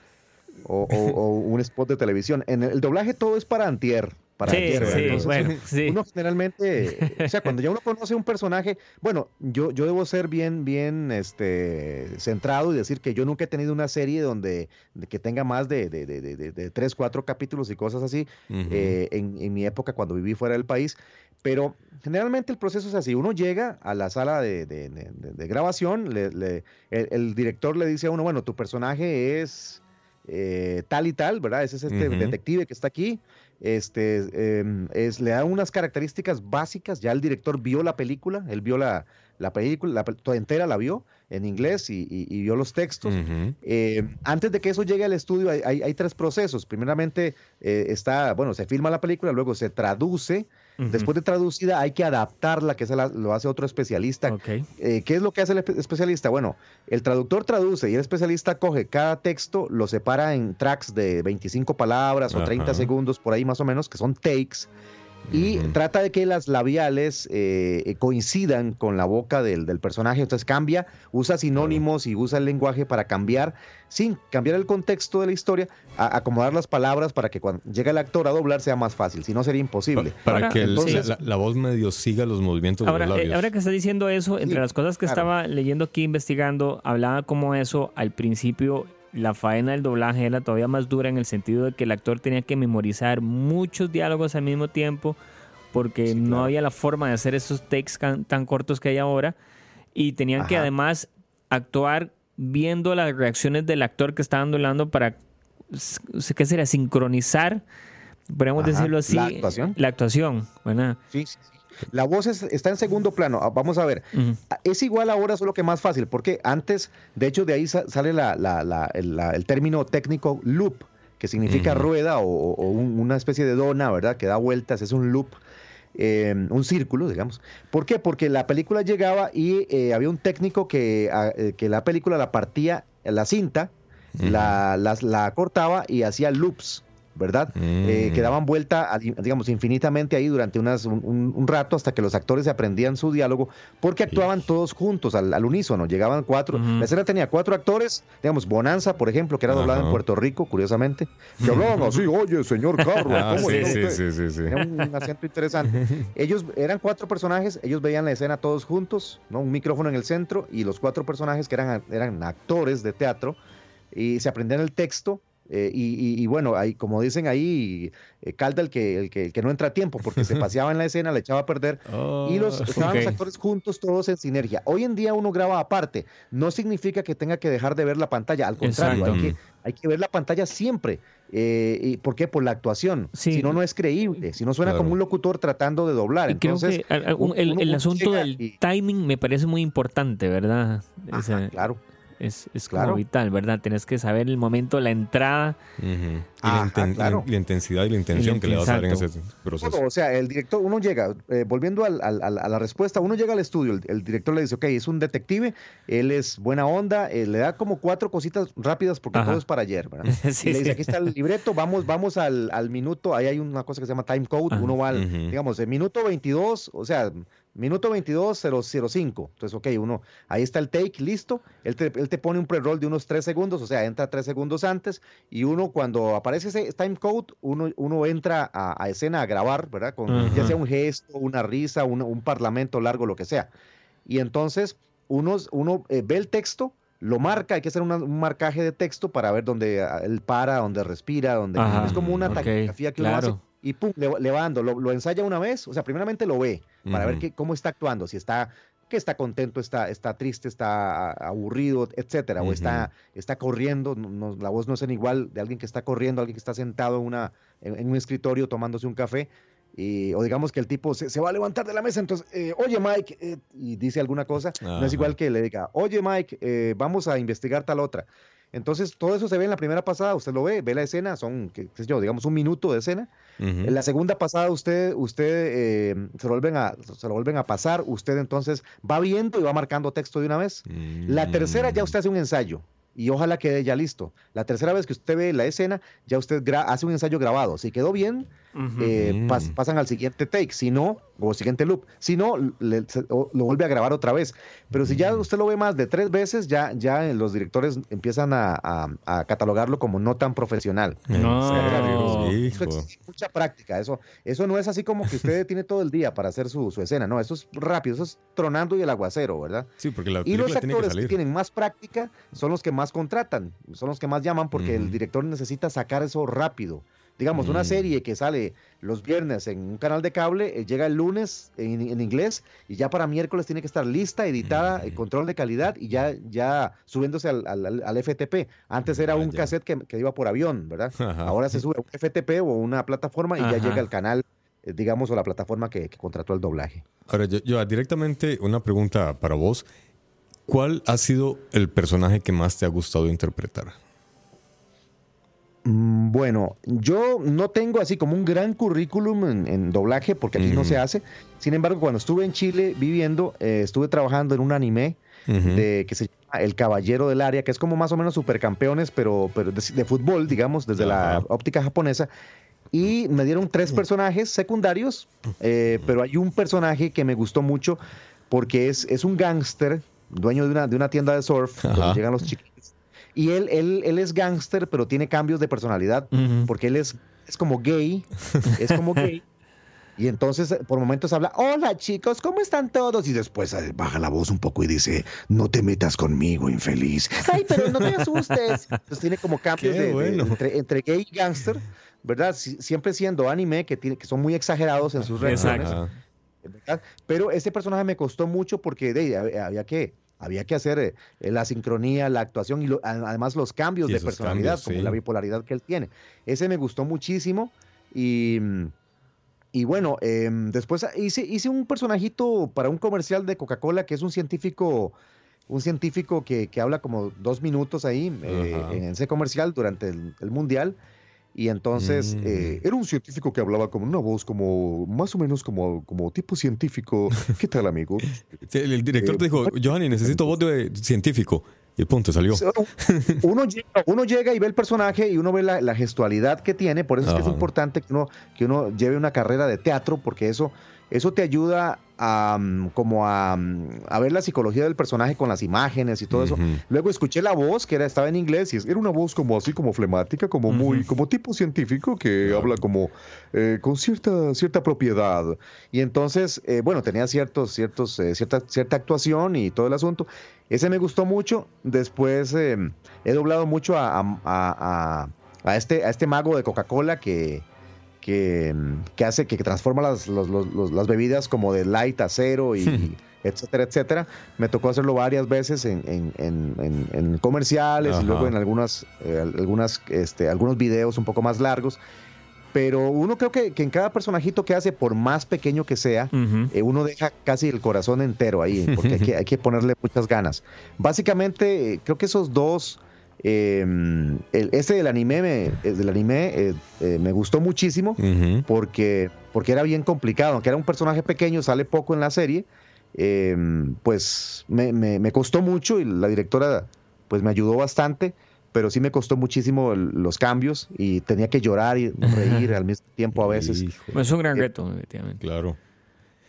o, o- o un spot de televisión. En el, el doblaje todo es para antier. Para Sí, antier, sí, Entonces, bueno, [LAUGHS] sí. Uno generalmente, o sea, cuando ya uno conoce un personaje, bueno, yo, yo debo ser bien, bien este, centrado y decir que yo nunca he tenido una serie donde de que tenga más de, de, de, de- de- de tres, cuatro capítulos y cosas así eh, en, en mi época cuando viví fuera del país. Pero generalmente el proceso es así. Uno llega a la sala de, de- de- de- de grabación, le- le- el, el director le dice a uno, bueno, tu personaje es eh, tal y tal, ¿verdad? Ese es este detective que está aquí. Este, em, es, le da unas características básicas. Ya el director vio la película, él vio la, la película, la, toda entera la vio en inglés y, y- y vio los textos. Eh, antes de que eso llegue al estudio hay, hay- hay tres procesos. Primeramente eh, está, bueno, se filma la película, luego se traduce. Después de traducida hay que adaptarla, que esa la- lo hace otro especialista. Eh, ¿Qué es lo que hace el espe- especialista? Bueno, el traductor traduce y el especialista coge cada texto, lo separa en tracks de 25 palabras o 30 Ajá. segundos por ahí más o menos, que son takes, y trata de que las labiales eh, coincidan con la boca del, del personaje. Entonces cambia, usa sinónimos y usa el lenguaje para cambiar, sin cambiar el contexto de la historia, a- acomodar las palabras para que cuando llegue el actor a doblar sea más fácil, si no sería imposible. Pa- Para Ahora, que el- entonces- la, la voz medio siga los movimientos Ahora, de los eh, labios. ahora que está diciendo eso, entre Sí, las cosas que claro. estaba leyendo aquí, investigando, hablaba como eso, al principio la faena del doblaje era todavía más dura en el sentido de que el actor tenía que memorizar muchos diálogos al mismo tiempo porque Sí, no había la forma de hacer esos takes tan cortos que hay ahora y tenían que además actuar viendo las reacciones del actor que estaban doblando para, ¿qué sería? Sincronizar, podríamos Ajá, decirlo así, la actuación. la actuación, ¿verdad? Sí, sí, sí. La voz es- está en segundo plano. Ah, Vamos a ver. Ujú. Es igual ahora, solo que más fácil, porque antes, de hecho, de ahí sa- sale la- la- la- el, término técnico loop, que significa rueda o, o un- una especie de dona, ¿verdad? Que da vueltas, es un loop, eh, un círculo, digamos. ¿Por qué? Porque la película llegaba y eh, había un técnico que, ah, eh, que la película la partía, la cinta, la cortaba y hacía loops, ¿verdad? Eh, Mm. que daban vuelta, a- digamos, infinitamente ahí durante unas, un, un- un rato hasta que los actores aprendían su diálogo, porque actuaban todos juntos al, al unísono, llegaban cuatro. La escena tenía cuatro actores, digamos, Bonanza, por ejemplo, que era doblada en Ajá. Puerto Rico, curiosamente, [LAUGHS] que hablaban así, oye, señor Carlos, Ah, ¿cómo sí, sí, usted?" sí, sí, sí. Tenía un, un acento interesante. Ellos eran cuatro personajes, ellos veían la escena todos juntos, ¿no? Un micrófono en el centro y los cuatro personajes que eran, eran actores de teatro y se aprendían el texto. Eh, y, y- y bueno, ahí, como dicen ahí, eh, calda el que, el, que, el que no entra a tiempo, porque se [LAUGHS] paseaba en la escena, le echaba a perder. y los, estaban los actores juntos, todos en sinergia. Hoy en día uno graba aparte. No significa que tenga que dejar de ver la pantalla. Al contrario, hay que, hay que ver la pantalla siempre. Eh, ¿y ¿Por qué? Por la actuación. Sí. Si no, no es creíble. Si no suena Claro. como un locutor tratando de doblar. Y creo Entonces, que el, asunto del timing me parece muy importante, ¿verdad? Ajá, claro. Es es claro. como vital, ¿verdad? Tenés que saber el momento, la entrada. Ujú. Y Ajá, la, inten- claro. la intensidad y la intención que le vas a dar en ese proceso. O sea, el director, uno llega, eh, volviendo al- al- al- a la respuesta, uno llega al estudio, el, el director le dice, ok, es un detective, él es buena onda, eh, le da como cuatro cositas rápidas porque Ajá. todo es para ayer, ¿verdad? [LAUGHS] Sí, y le dice, sí. aquí está el libreto, vamos, vamos al, al minuto, ahí hay una cosa que se llama time code, Ajá. uno va al, digamos, el minuto 22, o sea, minuto 22, 005. Entonces, ok, uno, ahí está el take, listo. Él te, él te pone un pre-roll de unos 3 segundos, o sea, entra 3 segundos antes. Y uno, cuando aparece ese time code, uno, uno entra a, a escena a grabar, ¿verdad? Con ya sea un gesto, una risa, un, un parlamento largo, lo que sea. Y entonces, uno, uno eh, ve el texto. Lo marca, hay que hacer una- un marcaje de texto para ver dónde ah, él para, dónde respira, dónde... Ajá, Es como una ok, taquigrafía que uno hace. Y pum, le, le va dando, lo, lo ensaya una vez, o sea, primeramente lo ve para ver qué, cómo está actuando, si está, que está contento, está, está triste, está aburrido, etcétera, o está, está corriendo, no- la voz no es en igual de alguien que está corriendo, alguien que está sentado en, una, en, en un escritorio tomándose un café, y, o digamos que el tipo se, se va a levantar de la mesa, entonces, eh, oye Mike, eh, y dice alguna cosa, no es igual que le diga, oye Mike, eh, vamos a investigar tal otra. Entonces, todo eso se ve en la primera pasada, usted lo ve, ve la escena, son, qué sé yo, digamos un minuto de escena, en la segunda pasada usted, usted eh, se, lo vuelven a, se lo vuelven a pasar, usted entonces va viendo y va marcando texto de una vez. La tercera ya Mm. usted hace un ensayo y ojalá quede ya listo. La tercera vez que usted ve la escena, ya usted hace un ensayo grabado. Si quedó bien, eh, pas- pasan al siguiente take, si no, o siguiente loop. Si no, le- se- o- lo vuelve a grabar otra vez. Pero si ya usted lo ve más de tres veces, ya, ya los directores empiezan a, a- a catalogarlo como no tan profesional. ¿En No. Eso exige mucha práctica. Eso, eso no es así como que usted [LAUGHS] tiene todo el día para hacer su, su escena. No, eso es rápido, eso es tronando y el aguacero, ¿verdad? Sí, porque la Y los película tiene que actores que, tienen más práctica son los que más contratan, son los que más llaman porque el director necesita sacar eso rápido. Digamos, una Mm. serie que sale los viernes en un canal de cable, eh, llega el lunes en, en inglés y ya para miércoles tiene que estar lista, editada, eh, Mm. control de calidad y ya, ya subiéndose al, al- FTP. Antes era un ya. cassette que, que iba por avión, ¿verdad? [LAUGHS] Ajá. Ahora se sube a un FTP o una plataforma y ya llega al canal, eh, digamos, o la plataforma que, que contrató el doblaje. Ahora, yo, yo, directamente una pregunta para vos. ¿Cuál ha sido el personaje que más te ha gustado interpretar? Mm, Bueno, yo no tengo así como un gran currículum en, en doblaje porque aquí no se hace. Sin embargo, cuando estuve en Chile viviendo, eh, estuve trabajando en un anime de, que se llama El Caballero del Área, que es como más o menos supercampeones, pero, pero de, de fútbol, digamos, desde la óptica japonesa. Y me dieron tres personajes secundarios, eh, pero hay un personaje que me gustó mucho porque es, es un gángster, dueño de una, de una tienda de surf, donde llegan los chiquitos. Y él, él, él es gángster, pero tiene cambios de personalidad Ujú. porque él es, es como gay, es como gay. Y entonces por momentos habla, hola chicos, ¿cómo están todos? Y después eh, baja la voz un poco y dice, no te metas conmigo, infeliz. Ay, pero no te asustes. Entonces tiene como cambios de- de- bueno. entre, entre gay y gangster, ¿verdad? Si- siempre siendo anime, que, tiene, que son muy exagerados en sus. ¿verdad? Pero ese personaje me costó mucho porque de, había, había que había que hacer eh, la sincronía, la actuación y lo- además los cambios de personalidad, cambios, como la bipolaridad que él tiene. Ese me gustó muchísimo y, y bueno, em, después hice, hice un personajito para un comercial de Coca-Cola que es un científico, un científico que, que habla como dos minutos ahí eh, en ese comercial durante el, el mundial. Y entonces Mm. eh, era un científico que hablaba como una voz como más o menos como, como tipo científico. [LAUGHS] ¿Qué tal, amigo? Sí, el, director Eh, te dijo, Johanny, necesito voz de científico. Y punto, salió. Uno llega, uno llega y ve el personaje y uno ve la, la gestualidad que tiene, por eso es que es importante que uno, que uno lleve una carrera de teatro, porque eso, eso te ayuda a, mm, como a, mm, a ver la psicología del personaje con las imágenes y todo eso. Luego escuché la voz, que era, estaba en inglés, y era una voz como así, como flemática, como muy, como tipo científico, que habla como eh, con cierta, cierta propiedad. Y entonces, eh, bueno, tenía ciertos, ciertos, eh, cierta, cierta actuación y todo el asunto. Ese me gustó mucho. Después eh, he doblado mucho a, a- a- a- a este, a este mago de Coca-Cola que, que, mm, que hace que transforma las, los- los- los- las bebidas como de light a cero y [LAUGHS] etcétera, etcétera. Me tocó hacerlo varias veces en, en- en- comerciales Ajá. y luego en algunas, eh, algunas, este, algunos videos un poco más largos. Pero uno creo que, que en cada personajito que hace, por más pequeño que sea, eh, uno deja casi el corazón entero ahí, porque hay que, [LAUGHS] hay que ponerle muchas ganas. Básicamente, eh, creo que esos dos, eh, el, ese del anime, me, eh, del anime eh, eh, me gustó muchísimo porque, porque era bien complicado, aunque era un personaje pequeño, sale poco en la serie, eh, pues me, me- me costó mucho y la directora pues me ayudó bastante, pero sí me costó muchísimo el- los cambios y tenía que llorar y reír [LAUGHS] al mismo tiempo a veces. Hijo, Pues es un gran reto, definitivamente. claro.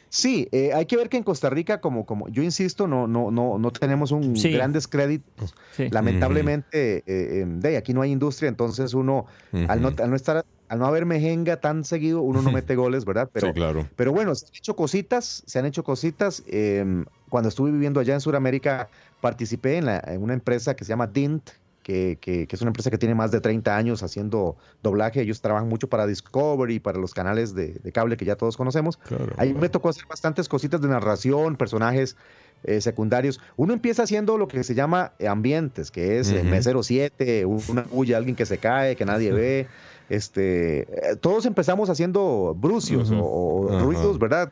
Sí, eh, hay que ver que en Costa Rica, como, como yo insisto, no, no, no, no tenemos un Sí. grandes créditos. Sí. Lamentablemente, eh, eh, de aquí no hay industria, entonces uno, al, no, al no estar, al no haber mejenga tan seguido, uno no mete goles, ¿verdad? [LAUGHS] Pero, sí, claro. pero bueno, se han hecho cositas, se han hecho cositas. eh, cuando estuve viviendo allá en Sudamérica, participé en, la- en una empresa que se llama Dint, que, que- que es una empresa que tiene más de 30 años haciendo doblaje. Ellos trabajan mucho para Discovery, para los canales de, de cable que ya todos conocemos. claro. Ahí me tocó hacer bastantes cositas de narración, personajes eh, secundarios. Uno empieza haciendo lo que se llama ambientes, que es eh, Ujú. mesero 7, una bulla, alguien que se cae, que nadie ve. Este, eh, todos empezamos haciendo brucios o, ruidos, ¿verdad?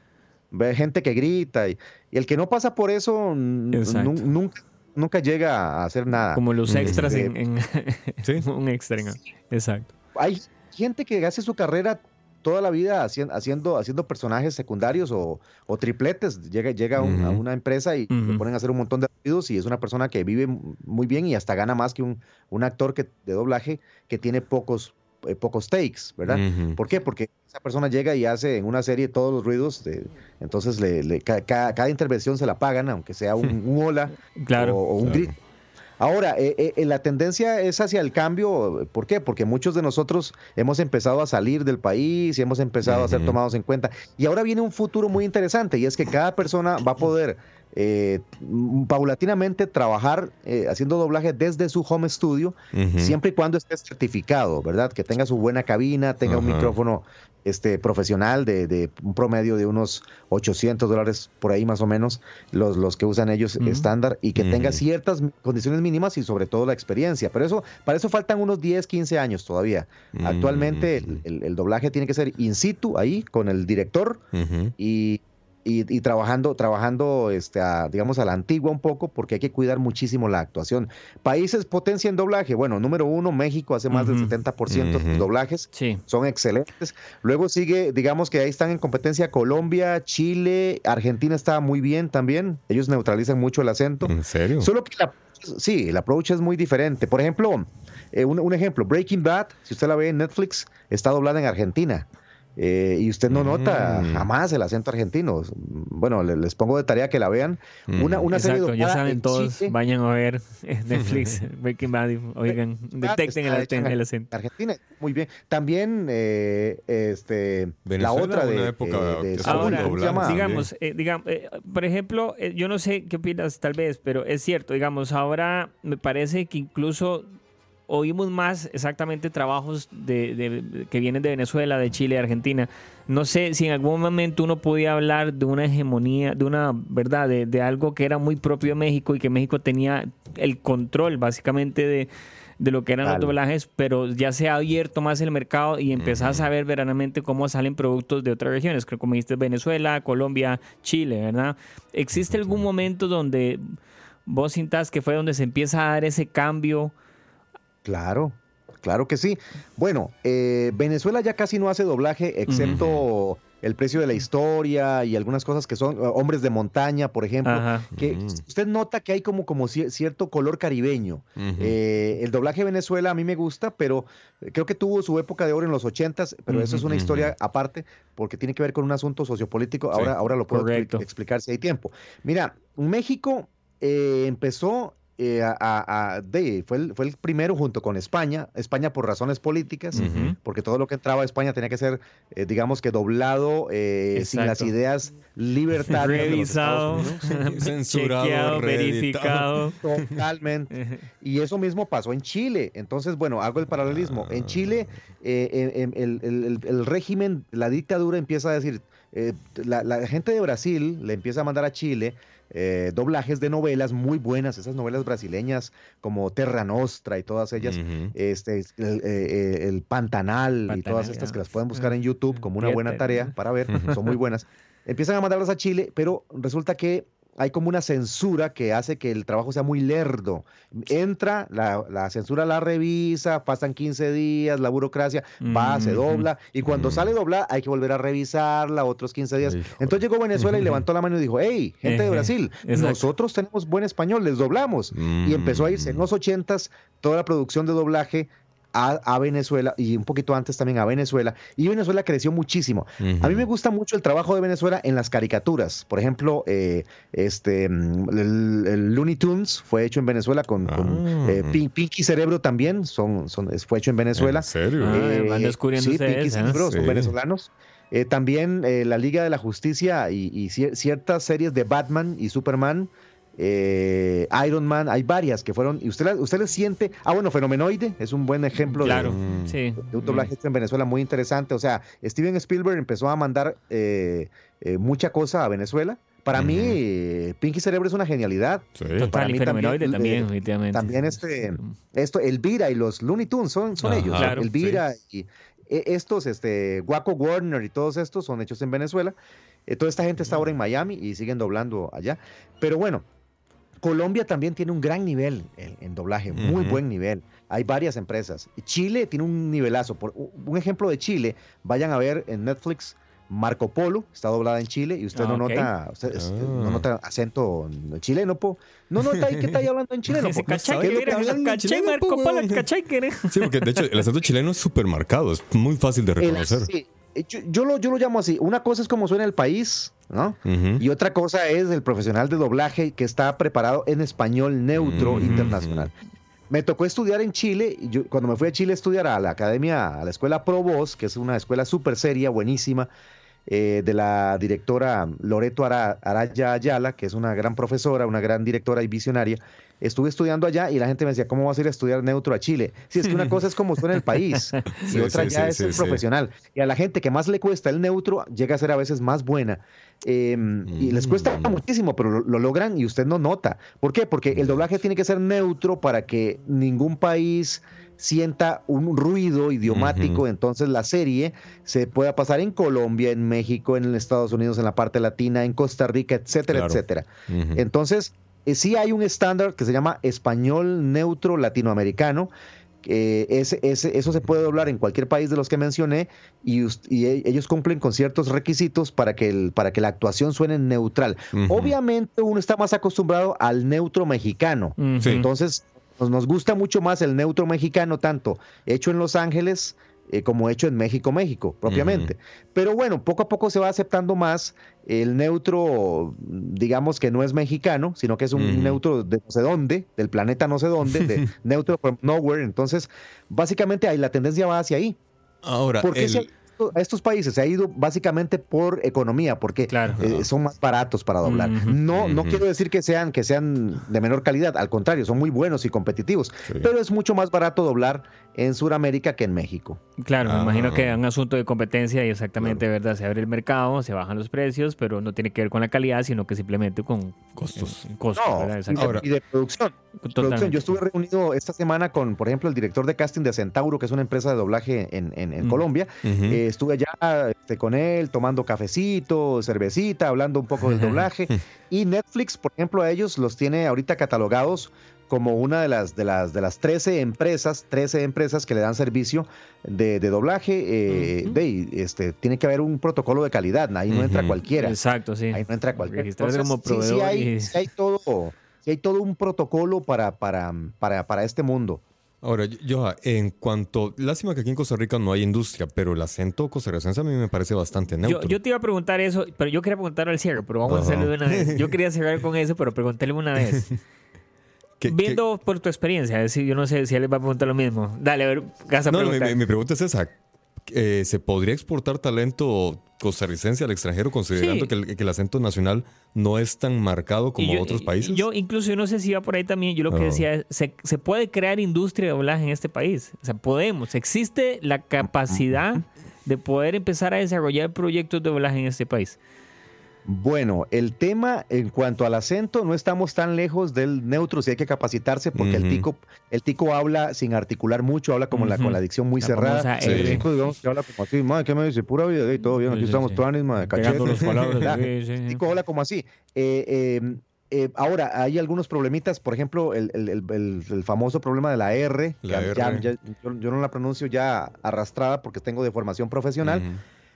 Ve gente que grita y, y el que no pasa por eso nunca, nunca llega a hacer nada. Como los Mm. extras Este, en, en- [LAUGHS] Sí. [LAUGHS] un extra. en- Exacto. hay gente que hace su carrera toda la vida haciendo, haciendo, haciendo personajes secundarios o, o tripletes. Llega, llega a un- a Ujú. una empresa y le ponen a hacer un montón de ruidos y es una persona que vive muy bien y hasta gana más que un, un actor que, de doblaje que tiene pocos, eh, pocos takes, ¿verdad? ¿Por qué? Porque esa persona llega y hace en una serie todos los ruidos, de- entonces le, le- ca- ca- cada intervención se la pagan, aunque sea un, [LAUGHS] un hola Claro. o, o un Claro. grito. Ahora, eh, eh, la tendencia es hacia el cambio. ¿Por qué? Porque muchos de nosotros hemos empezado a salir del país y hemos empezado a ser tomados en cuenta. Y ahora viene un futuro muy interesante y es que cada persona va a poder eh, paulatinamente trabajar eh, haciendo doblaje desde su home studio, siempre y cuando esté certificado, ¿verdad? Que tenga su buena cabina, tenga un micrófono este, profesional de, de un promedio de unos 800 dólares por ahí más o menos, los, los que usan ellos estándar, y que tenga ciertas condiciones mínimas y sobre todo la experiencia. Pero eso, para eso faltan unos 10, 15 años todavía. Actualmente el, Ujú. el- el doblaje tiene que ser in situ, ahí, con el director, y, y- y trabajando, trabajando este, a, digamos, a la antigua un poco, porque hay que cuidar muchísimo la actuación. Países potencia en doblaje. Bueno, número uno, México hace más del 70% de Ujú. doblajes. Sí. Son excelentes. Luego sigue, digamos que ahí están en competencia Colombia, Chile, Argentina está muy bien también. Ellos neutralizan mucho el acento. ¿En serio? Solo que la, sí, el approach es muy diferente. Por ejemplo, eh, un, un ejemplo, Breaking Bad, si usted la ve en Netflix, está doblada en Argentina. Eh, y usted no nota Mm. jamás el acento argentino. Bueno, le- les pongo de tarea que la vean. Una, Mm. una serie Exacto, ya doblada saben en todos, Chile, vayan a ver [LAUGHS] Netflix, Breaking Bad, oigan, detecten el, acento. Argentina, muy bien. También eh, este, la Venezuela, otra de, una época eh, de Ahora, sí. digamos, eh, digam- eh, por ejemplo, eh, yo no sé qué opinas tal vez, pero es cierto, digamos, ahora me parece que incluso oímos más exactamente trabajos de, de- que vienen de Venezuela, de Chile, de Argentina. No sé si en algún momento uno podía hablar de una hegemonía, de una verdad, de, de algo que era muy propio de México y que México tenía el control básicamente de, de lo que eran los Tal. doblajes, pero ya se ha abierto más el mercado y empezás a ver verdaderamente cómo salen productos de otras regiones, creo como dijiste Venezuela, Colombia, Chile, ¿verdad? ¿Existe algún momento donde vos sintas que fue donde se empieza a dar ese cambio? Claro, Claro que sí. Bueno, eh, Venezuela ya casi no hace doblaje, excepto el precio de la historia y algunas cosas que son hombres de montaña, por ejemplo. Ajá. Que usted nota que hay como, como cier- cierto color caribeño. Eh, el doblaje de Venezuela a mí me gusta, pero creo que tuvo su época de oro en los ochentas, pero eso es una historia aparte porque tiene que ver con un asunto sociopolítico. Sí, Ahora, ahora lo puedo correcto. explicar si hay tiempo. Mira, México eh, empezó eh, a, a- a- de- fue, el, fue el primero junto con España, España por razones políticas, porque todo lo que entraba a España tenía que ser, eh, digamos que doblado, eh, sin las ideas libertarias. Revisado. [LAUGHS] Censurado, chequeado, verificado. Totalmente. Y eso mismo pasó en Chile. Entonces, bueno, hago el paralelismo. En Chile, el, el- el- el régimen, la dictadura empieza a decir, eh, la, la gente de Brasil le empieza a mandar a Chile eh, doblajes de novelas muy buenas, esas novelas brasileñas como Terra Nostra y todas ellas, este, el, eh, eh, el Pantanal, y Pantanal, todas estas que las pueden buscar en YouTube como una buena tarea para ver, son muy [LAUGHS] buenas. Empiezan a mandarlas a Chile, pero resulta que hay como una censura que hace que el trabajo sea muy lerdo. Entra, la, la censura la revisa, pasan 15 días, la burocracia va, se dobla, y cuando sale doblada hay que volver a revisarla otros 15 días. Entonces llegó Venezuela y [LAUGHS] levantó la mano y dijo, hey, gente de Brasil, exacto. nosotros tenemos buen español, les doblamos. Y empezó a irse en Mm. los 80s toda la producción de doblaje a, a Venezuela y un poquito antes también a Venezuela. Y Venezuela creció muchísimo. A mí me gusta mucho el trabajo de Venezuela en las caricaturas. Por ejemplo, eh, este, mm, el, el Looney Tunes fue hecho en Venezuela con, con, Ah. eh, Pin- Pinky Cerebro también, son, son, fue hecho en Venezuela. ¿En serio? Ah, van descubriendo sí, ustedes, Pinky ¿eh? Cerebro, son Sí. venezolanos. Eh, también eh, la Liga de la Justicia y, y cier- ciertas series de Batman y Superman, eh, Iron Man, hay varias que fueron, y usted, la- usted le siente, ah bueno, Fenomenoide es un buen ejemplo de- Claro, Mm. sí. de un doblaje en Venezuela muy interesante. O sea, Steven Spielberg empezó a mandar eh, eh, mucha cosa a Venezuela. Para mí, eh, Pinky Cerebro es una genialidad. Sí. para Total, y mí fenomenoide también, también, eh, definitivamente. También este, esto, Elvira y los Looney Tunes son, son Ajá, ellos. claro, Elvira y eh, estos, este, Guaco Warner y todos estos son hechos en Venezuela. Eh, toda esta gente está ahora en Miami y siguen doblando allá. Pero bueno, Colombia también tiene un gran nivel en, en doblaje, muy buen nivel. Hay varias empresas. Chile tiene un nivelazo. Por, un ejemplo de Chile, vayan a ver en Netflix Marco Polo, está doblada en Chile y usted Ah, no ok. nota, usted, Ah. no nota acento chileno, po. No nota ahí que está ahí hablando en [LAUGHS] chileno. Ese po. cachai ¿Qué que es lo que era, hablan en cachai, chileno, Marco po, Polo, cachai que. Sí, porque de hecho el acento chileno es súper marcado, es muy fácil de El- reconocer. sí, eh, yo, yo lo, yo lo llamo así. Una cosa es como suena el país, ¿no? Y otra cosa es el profesional de doblaje que está preparado en español neutro internacional. Me tocó estudiar en Chile. y yo, cuando me fui a Chile a estudiar a la academia, a la escuela Pro Voz, que es una escuela súper seria, buenísima, eh, de la directora Loreto Ara- Araya Ayala, que es una gran profesora, una gran directora y visionaria. Estuve estudiando allá y la gente me decía, ¿cómo vas a ir a estudiar neutro a Chile? Sí, es que una [LAUGHS] cosa es como suena el país [LAUGHS] y otra sí, ya sí, es el profesional. Y a la gente que más le cuesta el neutro llega a ser a veces más buena. Eh, Y les cuesta Mm. muchísimo, pero lo, lo logran y usted no nota. ¿Por qué? Porque el doblaje tiene que ser neutro para que ningún país sienta un ruido idiomático, entonces la serie se pueda pasar en Colombia, en México, en Estados Unidos, en la parte latina, en Costa Rica, etcétera, Claro. etcétera. Entonces, sí hay un estándar que se llama español neutro latinoamericano. que ese, ese- eso se puede doblar en cualquier país de los que mencioné y, e- ellos cumplen con ciertos requisitos para que, el, para que la actuación suene neutral. Obviamente uno está más acostumbrado al neutro mexicano. Entonces, nos, nos gusta mucho más el neutro mexicano, tanto hecho en Los Ángeles eh, como hecho en México, México, propiamente. Pero bueno, poco a poco se va aceptando más el neutro, digamos que no es mexicano, sino que es un neutro de no sé dónde, del planeta no sé dónde, de [LAUGHS] neutro from nowhere. Entonces, básicamente ahí la tendencia va hacia ahí. Ahora, ¿Por qué el- se a estos países se ha ido básicamente por economía, porque Claro. eh, son más baratos para doblar. No, no quiero decir que sean, que sean de menor calidad, al contrario, son muy buenos y competitivos, Sí. pero es mucho más barato doblar en Sudamérica que en México. Claro, me Ah. imagino que es un asunto de competencia y exactamente, ¿verdad? Se abre el mercado, se bajan los precios, pero no tiene que ver con la calidad, sino que simplemente con Costos. eh, costos, No, ¿verdad? y de, Exactamente. Ahora- y de producción. producción. Yo estuve reunido esta semana con, por ejemplo, el director de casting de Centauro, que es una empresa de doblaje en, en- en Mm. Colombia. Eh, estuve allá este, con él tomando cafecito, cervecita, hablando un poco del [LAUGHS] doblaje. y Netflix, por ejemplo, a ellos los tiene ahorita catalogados como una de las, de las, de las 13 empresas, 13 empresas que le dan servicio de, de doblaje. eh, Ujú. de, este, tiene que haber un protocolo de calidad, ahí no entra cualquiera. Exacto, sí. Ahí no entra cualquiera. Registrarse como sí, sí hay, y- sí hay todo, sí hay todo un protocolo para, para, para, para este mundo. Ahora, Joha, en cuanto. Lástima que aquí en Costa Rica no hay industria, pero el acento costarricense a mí me parece bastante Yo, neutro. yo te iba a preguntar eso, pero yo quería preguntar al cierre, pero vamos a hacerlo de una vez. Yo quería cerrar con eso, pero preguntarle una vez. [LAUGHS] ¿Qué- qué- Viendo por tu experiencia, decir, yo no sé si él les va a preguntar lo mismo. Dale, a ver, vas a No, mi, mi- pregunta es esa. Eh, ¿Se podría exportar talento costarricense al extranjero considerando Sí. que, el, que el acento nacional no es tan marcado como yo- otros países? Yo incluso, yo no sé si va por ahí también, yo lo que Ah. decía es, se, se puede crear industria de doblaje en este país. O sea, podemos, existe la capacidad de poder empezar a desarrollar proyectos de doblaje en este país. Bueno, el tema en cuanto al acento, no estamos tan lejos del neutro, si hay que capacitarse, porque el tico, el tico habla sin articular mucho, habla como la, con la dicción muy La cerrada. Sí. El tico, digamos, que habla como así, madre, ¿qué me dice? Pura vida, y todo bien, aquí Sí, estamos sí. tuanis, madre, Pegando cachete. las [LAUGHS] palabras. El tico habla como así. Eh, eh, eh, ahora, hay algunos problemitas, por ejemplo, el, el- el- el- el famoso problema de la R, La ya- R. ya- yo, yo no la pronuncio ya arrastrada porque tengo de formación profesional.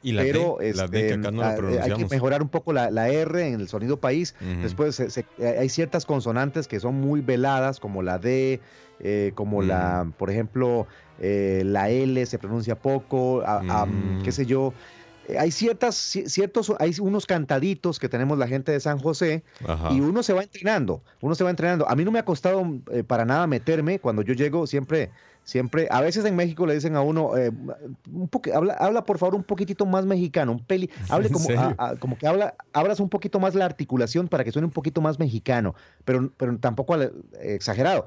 Y la pero D, la D este, que acá no ah, la eh, hay que pronunciamos. mejorar un poco la, la R en el sonido país. Después se- se- eh, hay ciertas consonantes que son muy veladas, como la D, eh, como la, por ejemplo, eh, la L se pronuncia poco, a- a, Mm. qué sé yo. Eh, Hay ciertas, ci- ciertos, hay unos cantaditos que tenemos la gente de San José Ajá. y uno se va entrenando, uno se va entrenando. A mí no me ha costado eh, para nada meterme cuando yo llego siempre, siempre, a veces en México le dicen a uno, eh, un poque- habla, habla por favor un poquitito más mexicano, un peli, [LAUGHS] hable ¿En como, serio? a- a- como que habla, abras un poquito más la articulación para que suene un poquito más mexicano, pero, pero tampoco al- exagerado.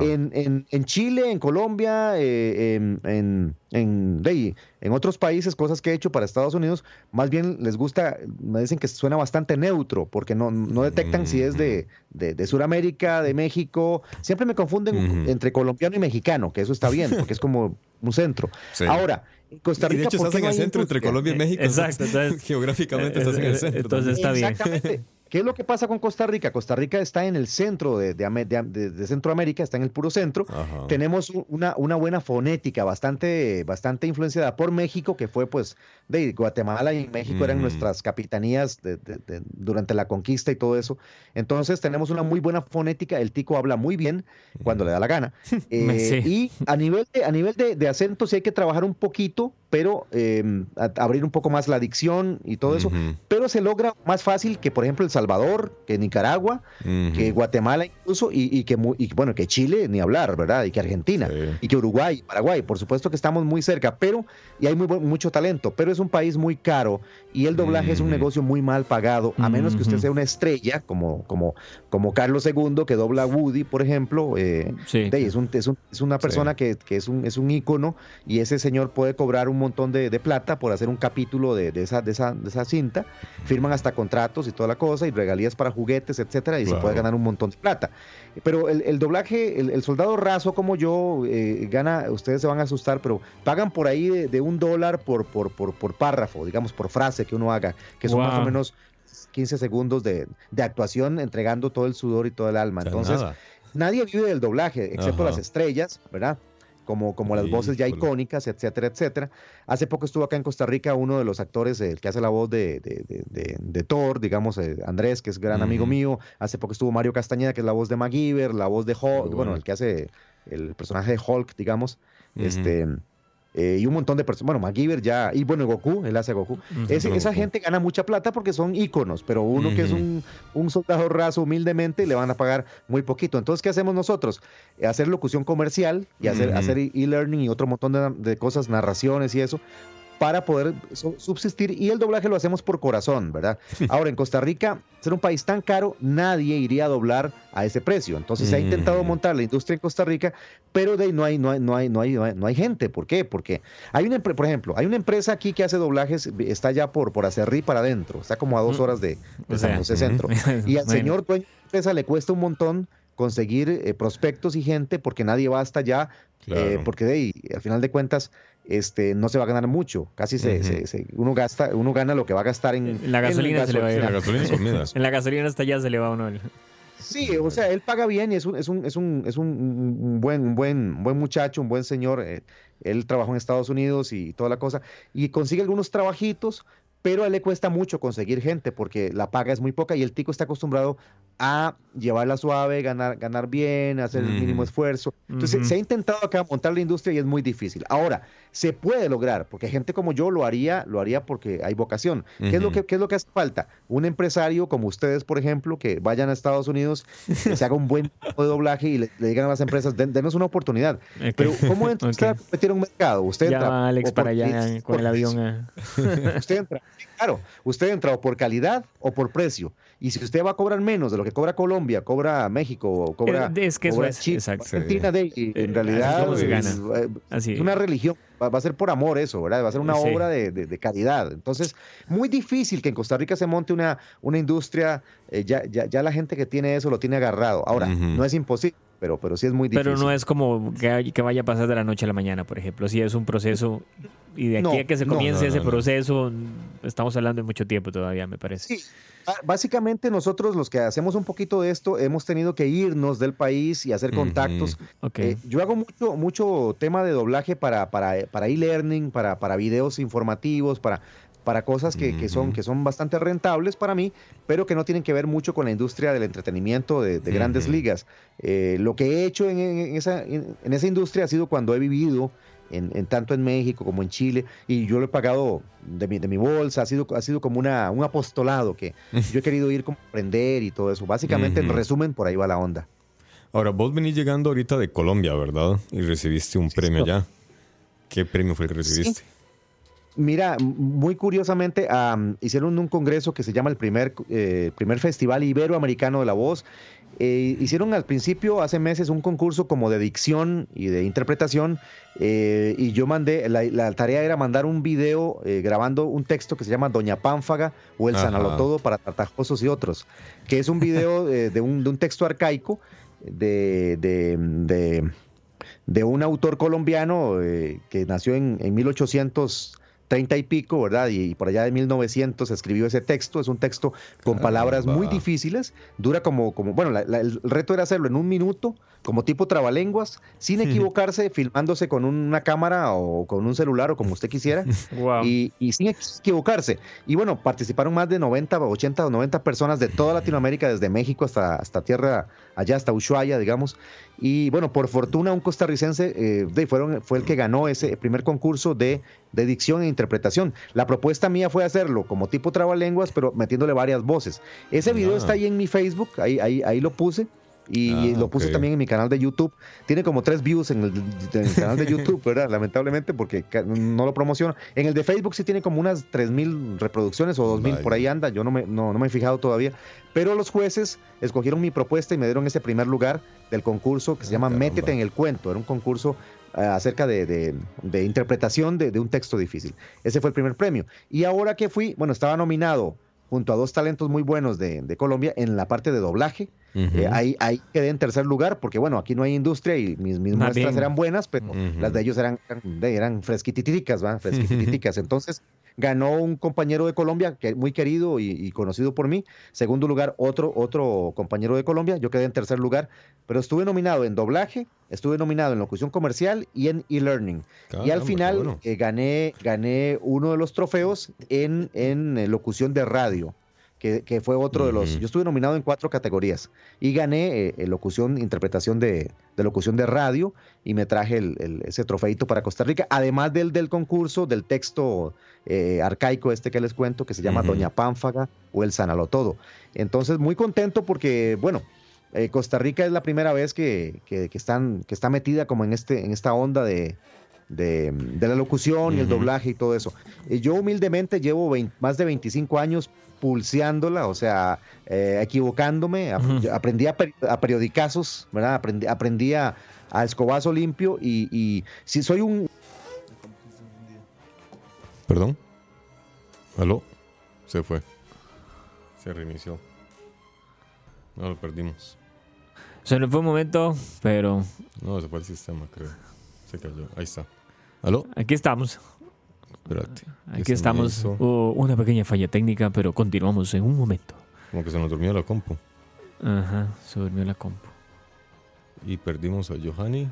En, en- en Chile, en Colombia, eh, en, en, en, de en otros países, cosas que he hecho para Estados Unidos, más bien les gusta, me dicen que suena bastante neutro, porque no, no detectan si es de, de, de Sudamérica, de México. Siempre me confunden entre colombiano y mexicano, que eso está bien, porque es como un centro. Sí. Ahora, Costa y Rica. de hecho ¿por estás en no el centro entre? Colombia y México. Exacto, entonces- [LAUGHS] geográficamente estás en el centro. Entonces también. está bien. Exactamente. ¿Qué es lo que pasa con Costa Rica? Costa Rica está en el centro de, de Ame- de- de- de Centroamérica, está en el puro centro. Ajá. Tenemos una, una buena fonética, bastante, bastante influenciada por México, que fue pues de Guatemala y México eran nuestras capitanías durante la conquista y todo eso. Entonces tenemos una muy buena fonética, el tico habla muy bien cuando le da la gana. [LAUGHS] Eh, Sí. Y a nivel, de, a nivel de, acento sí hay que trabajar un poquito, pero eh, a- abrir un poco más la dicción y todo eso. Pero se logra más fácil que, por ejemplo, El Salvador, que Nicaragua, que Guatemala incluso, y, y que, y, bueno, que Chile, ni hablar, ¿verdad? Y que Argentina, Sí. y que Uruguay, Paraguay, por supuesto que estamos muy cerca, pero, y hay muy, mucho talento, pero es un país muy caro, y el doblaje es un negocio muy mal pagado, a menos que usted sea una estrella, como, como, como Carlos II, que dobla Woody, por ejemplo, eh, Sí. de es, un- es un- es una persona que, que es, un, es un ícono y ese señor puede cobrar un montón de, de plata por hacer un capítulo de, de esa, de, esa, de esa cinta. Firman hasta contratos y toda la cosa y regalías para juguetes, etcétera, y se puede ganar un montón de plata. Pero el, el doblaje, el, el soldado raso como yo, eh, gana, ustedes se van a asustar, pero pagan por ahí de, de un dólar por, por, por, por párrafo, digamos, por frase que uno haga, que son más o menos 15 segundos de, de actuación entregando todo el sudor y todo el alma. Entonces, nadie vive del doblaje, excepto Ajá. las estrellas, ¿verdad? Como, como las voces ya icónicas, etcétera, etcétera. Hace poco estuvo acá en Costa Rica uno de los actores, eh, el que hace la voz de, de, de- Thor, digamos, eh, Andrés, que es gran amigo mío. Hace poco estuvo Mario Castañeda, que es la voz de MacGyver, la voz de Hulk, bueno. bueno. el que hace el personaje de Hulk, digamos. Este. Eh, y un montón de personas, bueno, MacGyver ya, y bueno, Goku, él hace a Goku. Ese- Goku. esa gente gana mucha plata porque son íconos, pero uno que es un, un soldado raso humildemente le van a pagar muy poquito. Entonces, ¿qué hacemos nosotros? Eh, Hacer locución comercial y hacer, hacer e-learning y otro montón de, de cosas, narraciones y eso, para poder su- subsistir. Y el doblaje lo hacemos por corazón, ¿verdad? [LAUGHS] Ahora, en Costa Rica, ser un país tan caro, nadie iría a doblar a ese precio. Entonces, se ha intentado Ujú. montar la industria en Costa Rica, pero de ahí no hay, no hay, no hay, no hay, no hay, gente. ¿Por qué? Porque hay una, por ejemplo, hay una empresa aquí que hace doblajes, está ya por, por Acerrí para adentro, está como a dos Ujú. horas de, San José Centro. [LAUGHS] Y al señor dueño de la empresa le cuesta un montón conseguir eh, prospectos y gente porque nadie va hasta allá, eh, porque de ahí, al final de cuentas, este, no se va a ganar mucho. Casi se, Ujú. se- se- uno gasta, uno gana lo que va a gastar en La en gasolina se le va a ir. La gasolina es comida. [LAUGHS] En la gasolina hasta allá se le va a uno. el- Sí, o sea, él paga bien y es un, es un, es un, es un, buen, un buen, un buen muchacho, un buen señor. eh, él trabajó en Estados Unidos y toda la cosa. Y consigue algunos trabajitos, pero a él le cuesta mucho conseguir gente porque la paga es muy poca y el tico está acostumbrado a llevarla suave, ganar, ganar bien, hacer el mínimo esfuerzo. Entonces, se ha intentado acá montar la industria y es muy difícil. Ahora, se puede lograr, porque gente como yo lo haría, lo haría porque hay vocación. ¿Qué, es lo que, ¿Qué es lo que hace falta? Un empresario como ustedes, por ejemplo, que vayan a Estados Unidos, que se haga un buen de doblaje y le, le digan a las empresas, "Den- denos una oportunidad. Pero, ¿cómo entra [LAUGHS] usted a competir en un mercado? Usted Ya entra va Alex para allá con el avión. ah. [LAUGHS] Usted entra, claro, usted entra o por calidad o por precio. Y si usted va a cobrar menos de lo que cobra Colombia, cobra México, o cobra, Eh, es que eso cobra es, Chile, exacto. Argentina, de- y Eh, en realidad así es como se es, gana. eh, Así. es una religión, va, va a ser por amor eso, ¿verdad? Va a ser una Sí. obra de, de- de caridad. Entonces, muy difícil que en Costa Rica se monte una, una industria, eh, ya, ya, ya la gente que tiene eso lo tiene agarrado. Ahora, no es imposible, pero, pero sí es muy difícil. Pero no es como que, vaya a pasar de la noche a la mañana, por ejemplo. Si es un proceso y de aquí No, a que se comience no, ese no, proceso, estamos hablando de mucho tiempo todavía, me parece. Sí, Básicamente nosotros los que hacemos un poquito de esto hemos tenido que irnos del país y hacer contactos. Ok. Eh, yo hago mucho, mucho tema de doblaje para, para, para e-learning, para, para videos informativos, para, para cosas que, que son, que son bastante rentables para mí, pero que no tienen que ver mucho con la industria del entretenimiento de, de grandes ligas. Eh, lo que he hecho en, en esa, en, en esa industria ha sido cuando he vivido en, en tanto en México como en Chile, y yo lo he pagado de mi, de mi bolsa, ha sido, ha sido como una, un apostolado que yo he querido ir a aprender y todo eso. Básicamente, en Ujú. resumen, por ahí va la onda. Ahora, vos venís llegando ahorita de Colombia, ¿verdad? Y recibiste un premio allá. ¿Qué premio fue el que recibiste? Mira, muy curiosamente, am, hicieron un congreso que se llama el primer, eh, primer Festival Iberoamericano de la Voz. Eh, hicieron al principio, hace meses, un concurso como de dicción y de interpretación. eh, y yo mandé, la, la tarea era mandar un video eh, grabando un texto que se llama Doña Pánfaga o El Ajá. Sanalotodo para Tartajosos y otros, que es un video de, un, de un texto arcaico de, de, de, de un autor colombiano eh, que nació en, en 1830 y pico, ¿verdad? Y, y por allá de 1900 escribió ese texto. Es un texto con palabras muy difíciles. Dura como, como bueno, la- la- el reto era hacerlo en un minuto, como tipo trabalenguas, sin equivocarse, filmándose con una cámara o con un celular o como usted quisiera [LAUGHS] Wow. y, y sin equivocarse. Y bueno, participaron más de 90, 80 o 90 personas de toda Latinoamérica, desde México hasta, hasta tierra, allá hasta Ushuaia, digamos. Y bueno, por fortuna un costarricense eh, de- fueron, fue el que ganó ese primer concurso de, de dicción e interpretación. La propuesta mía fue hacerlo como tipo trabalenguas, pero metiéndole varias voces. Ese video Ah. está ahí en mi Facebook, ahí, ahí, ahí lo puse. Y Ah, lo puse ok. también en mi canal de YouTube. Tiene como tres views en el, en el canal de YouTube, ¿verdad? [LAUGHS] Lamentablemente, porque no lo promociono. En el de Facebook sí tiene como unas 3.000 reproducciones o 2.000, Vaya. por ahí anda. Yo no me, no, no me he fijado todavía. Pero los jueces escogieron mi propuesta y me dieron ese primer lugar del concurso que se Ah, llama caramba. Métete en el cuento. Era un concurso acerca de, de- de interpretación de, de un texto difícil. Ese fue el primer premio. Y ahora que fui, bueno, estaba nominado junto a dos talentos muy buenos de, Colombia en la parte de doblaje. Eh, ahí, ahí quedé en tercer lugar porque, bueno, aquí no hay industria y mis, mis Más muestras bien. eran buenas, pero las de ellos eran, eran fresquititicas, ¿va? Fresquititicas. [LAUGHS] Entonces ganó un compañero de Colombia, que muy querido y, y conocido por mí. Segundo lugar, otro, otro compañero de Colombia. Yo quedé en tercer lugar, pero estuve nominado en doblaje, estuve nominado en locución comercial y en e-learning. y al final bueno. eh, gané, gané uno de los trofeos en, en eh, locución de radio, que, que fue otro de los... Yo estuve nominado en cuatro categorías y gané eh, locución, interpretación de, de locución de radio y me traje el- el- ese trofeito para Costa Rica, además del, del concurso, del texto eh, arcaico este que les cuento, que se llama. Doña Pánfaga o El Sanalo Todo. Entonces, muy contento porque, bueno, eh, Costa Rica es la primera vez que, que- que están, que está metida como en, este, en esta onda de, de, de la locución y el doblaje y todo eso. Eh, yo humildemente llevo más de 25 años pulseándola, o sea, eh, equivocándome, aprendí a, a periodicazos, ¿verdad? Aprendí, aprendí a, a escobazo limpio y, y si soy un... ¿Perdón? ¿Aló? Se fue. Se reinició. No, lo perdimos. Se nos fue un momento, pero No, se fue el sistema, creo. Se cayó. Ahí está. ¿Aló? aquí estamos. Espérate. ¿Qué Aquí estamos. Hubo una pequeña falla técnica, pero continuamos en un momento. Como que se nos durmió la compu. Ajá, se durmió la compu. Y perdimos a Johanny.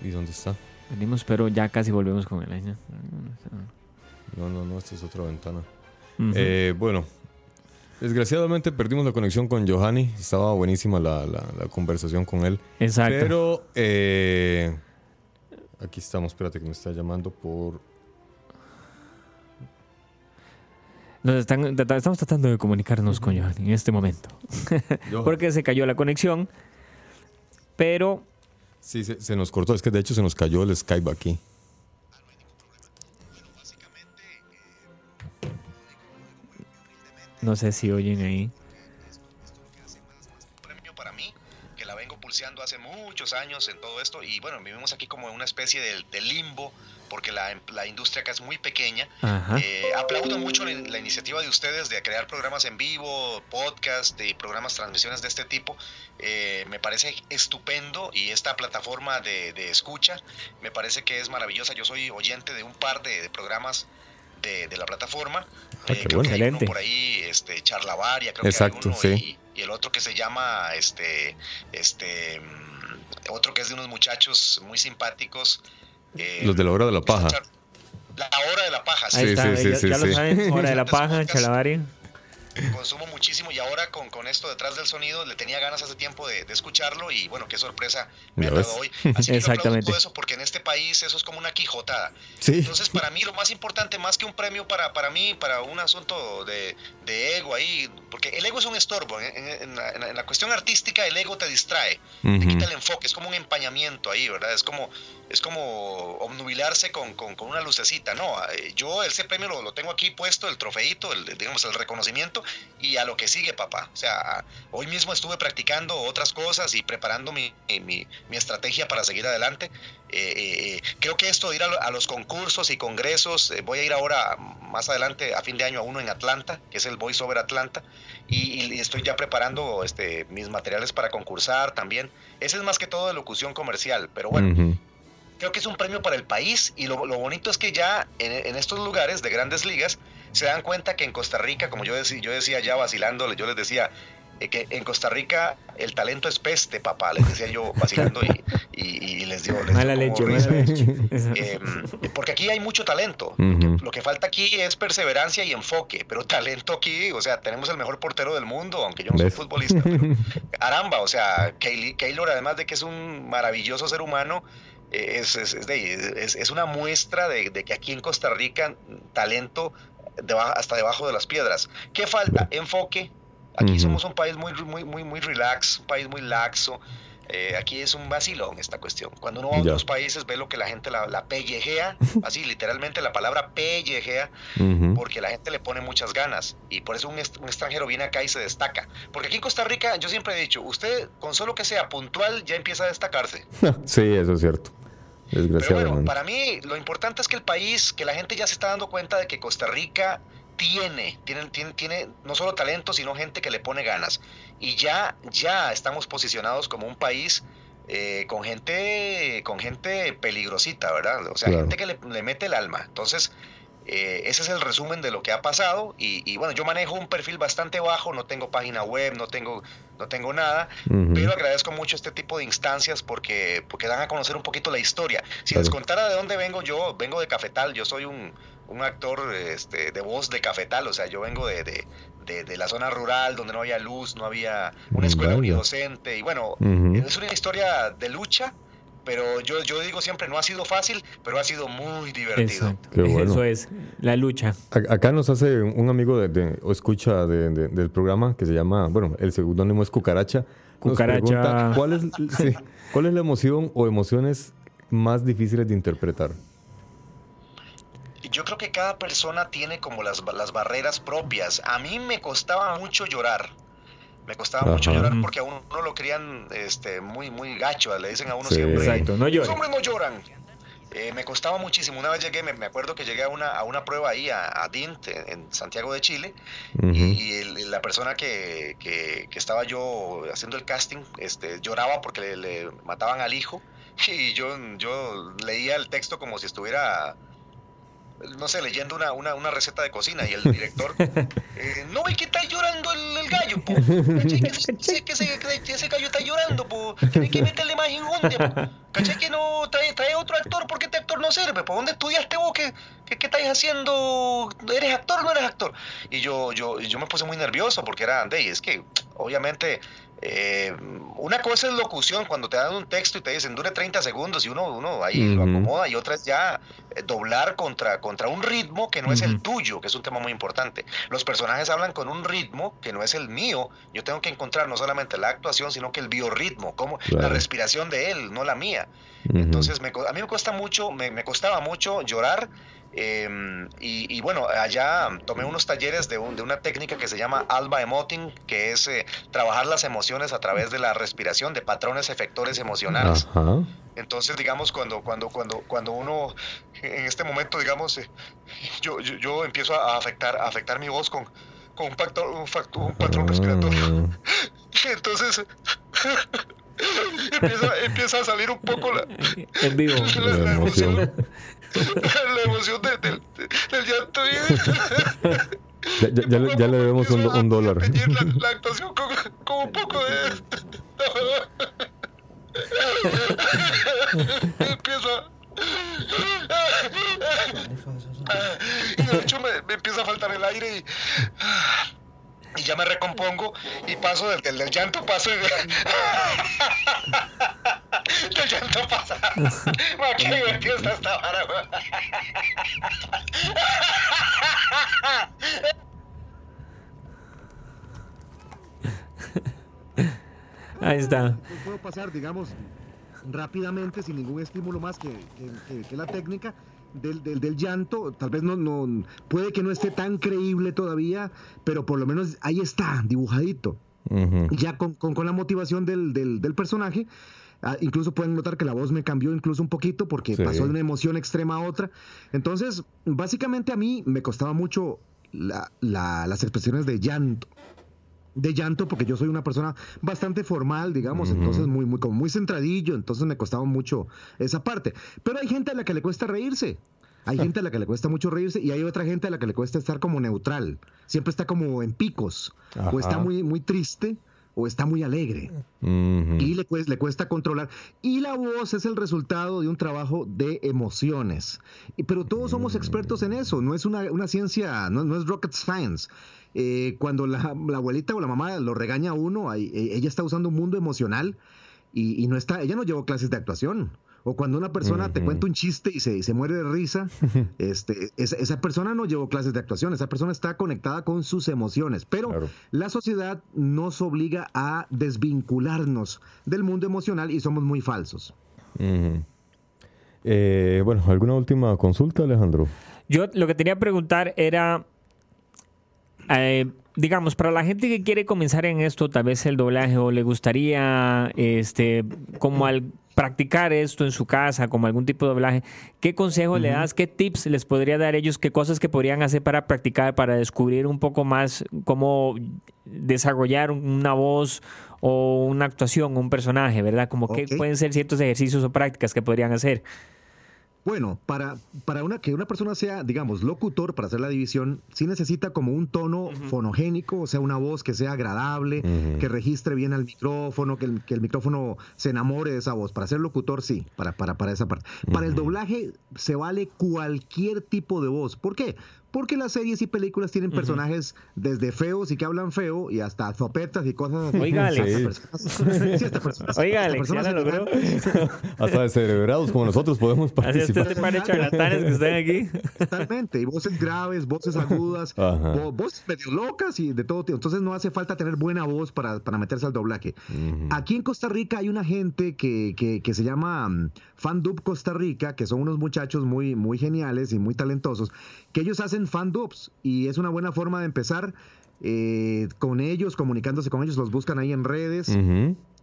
¿Y dónde está? Venimos, pero ya casi volvemos con él. ¿eh? No, no, no, esta es otra ventana. Eh, bueno, desgraciadamente perdimos la conexión con Johanny. Estaba buenísima la, la- la conversación con él. Exacto. Pero eh, aquí estamos, espérate que me está llamando por... Nos están, estamos tratando de comunicarnos con Johan en este momento. [LAUGHS] Porque se cayó la conexión. Pero Sí, se, se nos cortó. Es que de hecho se nos cayó el Skype aquí. No sé si oyen ahí. premio para mí, que la vengo pulseando hace muchos años en todo esto y bueno, vivimos aquí como en una especie de, de limbo porque la, la industria acá es muy pequeña. Eh, aplaudo mucho la, la iniciativa de ustedes de crear programas en vivo, podcast y programas, transmisiones de este tipo. Eh, me parece estupendo y esta plataforma de, de escucha me parece que es maravillosa. Yo soy oyente de un par de, de programas de, de la plataforma. Ah, Eh, qué creo bueno. que hay uno por ahí, este, Charlavaria, creo Exacto, que hay uno, sí. y, y el otro que se llama, este, este, mm, otro que es de unos muchachos muy simpáticos. eh, Los de la hora de la paja. La hora de la paja, sí. Ahí está, sí, sí, ya, sí, ya sí. lo saben. Hora de la [LAUGHS] paja, Podcast. Consumo muchísimo y ahora con, con esto detrás del sonido le tenía ganas hace tiempo de, de escucharlo y bueno, qué sorpresa me ha dado hoy. Así que Exactamente. eso porque en este país eso es como una quijotada. Sí. Entonces, para mí lo más importante, más que un premio para, para mí, para un asunto de, de ego ahí, porque el ego es un estorbo. En, en- la, en la- cuestión artística, el ego te distrae, te quita el enfoque, es como un empañamiento ahí, ¿verdad? Es como, es como obnubilarse con, con- con una lucecita. No, eh, yo ese premio lo, lo tengo aquí puesto, el trofeito, el, digamos, el reconocimiento, y a lo que sigue, papá. O sea, hoy mismo estuve practicando otras cosas y preparando mi, mi- mi estrategia para seguir adelante. Eh, eh, eh, creo que esto de ir a, lo- a los concursos y congresos, eh, voy a ir ahora más adelante a fin de año a uno en Atlanta, que es el Voice Over Atlanta, y, y estoy ya preparando este, mis materiales para concursar también. Ese es más que todo de locución comercial, pero bueno, creo que es un premio para el país y lo, lo bonito es que ya en, en estos lugares de grandes ligas se dan cuenta que en Costa Rica, como yo decía, yo decía ya vacilando, yo les decía eh, que en Costa Rica el talento es peste, papá, les decía yo vacilando y, y- y les dio, les Mala leche, mala leche. [LAUGHS] Eh, porque aquí hay mucho talento. Lo que falta aquí es perseverancia y enfoque, pero talento aquí, o sea, tenemos el mejor portero del mundo, aunque yo no soy ¿Ves? futbolista. pero [LAUGHS] caramba, o sea, Keylor, además de que es un maravilloso ser humano, es, es, es de- es- es una muestra de, de que aquí en Costa Rica, talento deba- hasta debajo de las piedras. ¿Qué falta? Enfoque. Aquí somos un país muy, muy, muy, muy relax, un país muy laxo. Eh, aquí es un vacilón esta cuestión. Cuando uno va a otros países ve lo que la gente la, la pellejea, [LAUGHS] así literalmente la palabra pellejea, porque la gente le pone muchas ganas y por eso un extranjero viene acá y se destaca. Porque aquí en Costa Rica yo siempre he dicho, usted con solo que sea puntual ya empieza a destacarse. [LAUGHS] Sí, eso es cierto. Pero bueno, para mí lo importante es que el país, que la gente ya se está dando cuenta de que Costa Rica tiene, tiene, tiene, tiene no solo talento, sino gente que le pone ganas. Y ya, ya estamos posicionados como un país eh, con gente, con gente peligrosita, ¿verdad? O sea, Claro. gente que le, le mete el alma. Entonces, eh, ese es el resumen de lo que ha pasado. Y, y bueno, yo manejo un perfil bastante bajo, no tengo página web, no tengo, no tengo nada. Pero agradezco mucho este tipo de instancias porque, porque dan a conocer un poquito la historia. Si les contara de dónde vengo yo, vengo de Cafetal, yo soy un, un actor este, de voz de Cafetal, o sea, yo vengo de, de, de- de la zona rural donde no había luz, no había una escuela Vaya. unidocente y bueno, es una historia de lucha, pero yo, yo digo siempre, no ha sido fácil, pero ha sido muy divertido. Exacto. Qué bueno. Eso es, la lucha. A- Acá nos hace un amigo de, de- o escucha de- de- del programa que se llama, bueno, el seudónimo es Cucaracha. Nos Cucaracha. pregunta, ¿cuál, es, sí, ¿Cuál es la emoción o emociones más difíciles de interpretar? Yo creo que cada persona tiene como las, las barreras propias. A mí me costaba mucho llorar. Me costaba mucho llorar porque a uno, uno lo crían este, muy, muy gacho. Le dicen a uno Sí. siempre, Exacto, no los llore. hombres no lloran. Eh, me costaba muchísimo. Una vez llegué, me, me acuerdo que llegué a una, a una prueba ahí a, a DINT en, Santiago de Chile y, y el- la persona que, que- que estaba yo haciendo el casting este, lloraba porque le, le mataban al hijo [LAUGHS] y yo, yo leía el texto como si estuviera no sé, leyendo una, una, una receta de cocina y el director, [LAUGHS] eh, no, ¿y qué está llorando po. ¿Cachai? Que se, se- que se- que ese gallo está llorando, po. Tiene que meterle más enjundia, po. ¿Cachai? Que no trae, trae otro actor porque este actor no sirve, po. ¿Dónde estudiaste vos? ¿Qué, qué, qué estáis haciendo? ¿Eres actor o no eres actor? Y yo, yo, yo me puse muy nervioso porque era, de, es que obviamente eh, una cosa es locución, cuando te dan un texto y te dicen dure 30 segundos y uno, uno ahí lo acomoda y otra es ya eh, doblar contra, contra un ritmo que no es el tuyo, que es un tema muy importante. Los personajes hablan con un ritmo que no es el mío. Yo tengo que encontrar no solamente la actuación, sino que el biorritmo, como la respiración de él, no la mía. Entonces me a mí me cuesta mucho, me, me costaba mucho llorar. Eh, y, y bueno, allá tomé unos talleres de, un- de una técnica que se llama Alba Emoting, que es eh, trabajar las emociones a través de la respiración, de patrones efectores emocionales. Ajá. Entonces, digamos, cuando, cuando, cuando, cuando uno, en este momento, digamos, eh, yo, yo, yo empiezo a afectar, a afectar mi voz con, con un, factor, un, facto- un patrón respiratorio. Ah, [LAUGHS] Entonces, [LAUGHS] empieza, empieza a salir un poco la, En vivo. la, La la emoción, emoción. La emoción de- del, del llanto. y- Ya, ya- ya le, ya le debemos un, un dólar. La, la actuación con, con un poco de... Empieza... Y de hecho me, me empieza a faltar el aire y... Y ya me recompongo y paso del, del, del llanto, paso y... [LAUGHS] Del llanto pasa. [LAUGHS] Ma, qué divertido está esta vara. Ahí está. Pues puedo pasar, digamos, rápidamente, sin ningún estímulo más que, que- que- que la técnica del, del- del llanto. Tal vez no, no, puede que no esté tan creíble todavía, pero por lo menos ahí está, dibujadito. Ya con, con- con la motivación del, del- del personaje. ah, incluso pueden notar que la voz me cambió incluso un poquito porque Sí. pasó de una emoción extrema a otra. Entonces, básicamente a mí me costaba mucho la- la- las expresiones de llanto de llanto porque yo soy una persona bastante formal, digamos, entonces muy, muy, como muy centradillo, entonces me costaba mucho esa parte. Pero hay gente a la que le cuesta reírse. Hay gente a la que le cuesta mucho reírse y hay otra gente a la que le cuesta estar como neutral. Siempre está como en picos. Ajá. O está muy, muy triste o está muy alegre. Y le cuesta, le cuesta controlar. Y la voz es el resultado de un trabajo de emociones. Pero todos somos expertos en eso. No es una, una ciencia, no, no es rocket science. Eh, cuando la, la abuelita o la mamá lo regaña a uno, eh, ella está usando un mundo emocional y, y no está, ella no llevó clases de actuación. O cuando una persona te cuenta un chiste y se, y se muere de risa, [LAUGHS] este, esa, esa persona no llevó clases de actuación, esa persona está conectada con sus emociones. Pero Claro. la sociedad nos obliga a desvincularnos del mundo emocional y somos muy falsos. Eh, bueno, ¿alguna última consulta, Alejandro? Yo lo que tenía que preguntar era, eh, digamos, para la gente que quiere comenzar en esto, tal vez el doblaje, o le gustaría, este, como al practicar esto en su casa, como algún tipo de doblaje, ¿qué consejo le das? ¿Qué tips les podría dar ellos? ¿Qué cosas que podrían hacer para practicar, para descubrir un poco más cómo desarrollar una voz o una actuación, un personaje, ¿verdad? Como que pueden ser ciertos ejercicios o prácticas que podrían hacer. Bueno, para, para una, que una persona sea, digamos, locutor, para hacer la división, sí necesita como un tono fonogénico, o sea, una voz que sea agradable, que registre bien al micrófono, que el, que el micrófono se enamore de esa voz. Para ser locutor, sí, para, para, para esa parte. Para el doblaje se vale cualquier tipo de voz. ¿Por qué? Porque las series y películas tienen personajes desde feos y que hablan feo y hasta zopetas y cosas así. Oígale. Hasta Sí. hasta ya lo logró. Hasta descerebrados como nosotros podemos Así es, participar. este par de charlatanes que están aquí. Totalmente, y voces graves, voces agudas, [LAUGHS] vo- voces medio locas y de todo tipo. Entonces no hace falta tener buena voz para, para meterse al doblaje. Aquí en Costa Rica hay una gente que, que, que se llama mm, Fandub Costa Rica, que son unos muchachos muy, muy geniales y muy talentosos, que ellos hacen fandubs y es una buena forma de empezar eh, con ellos, comunicándose con ellos, los buscan ahí en redes.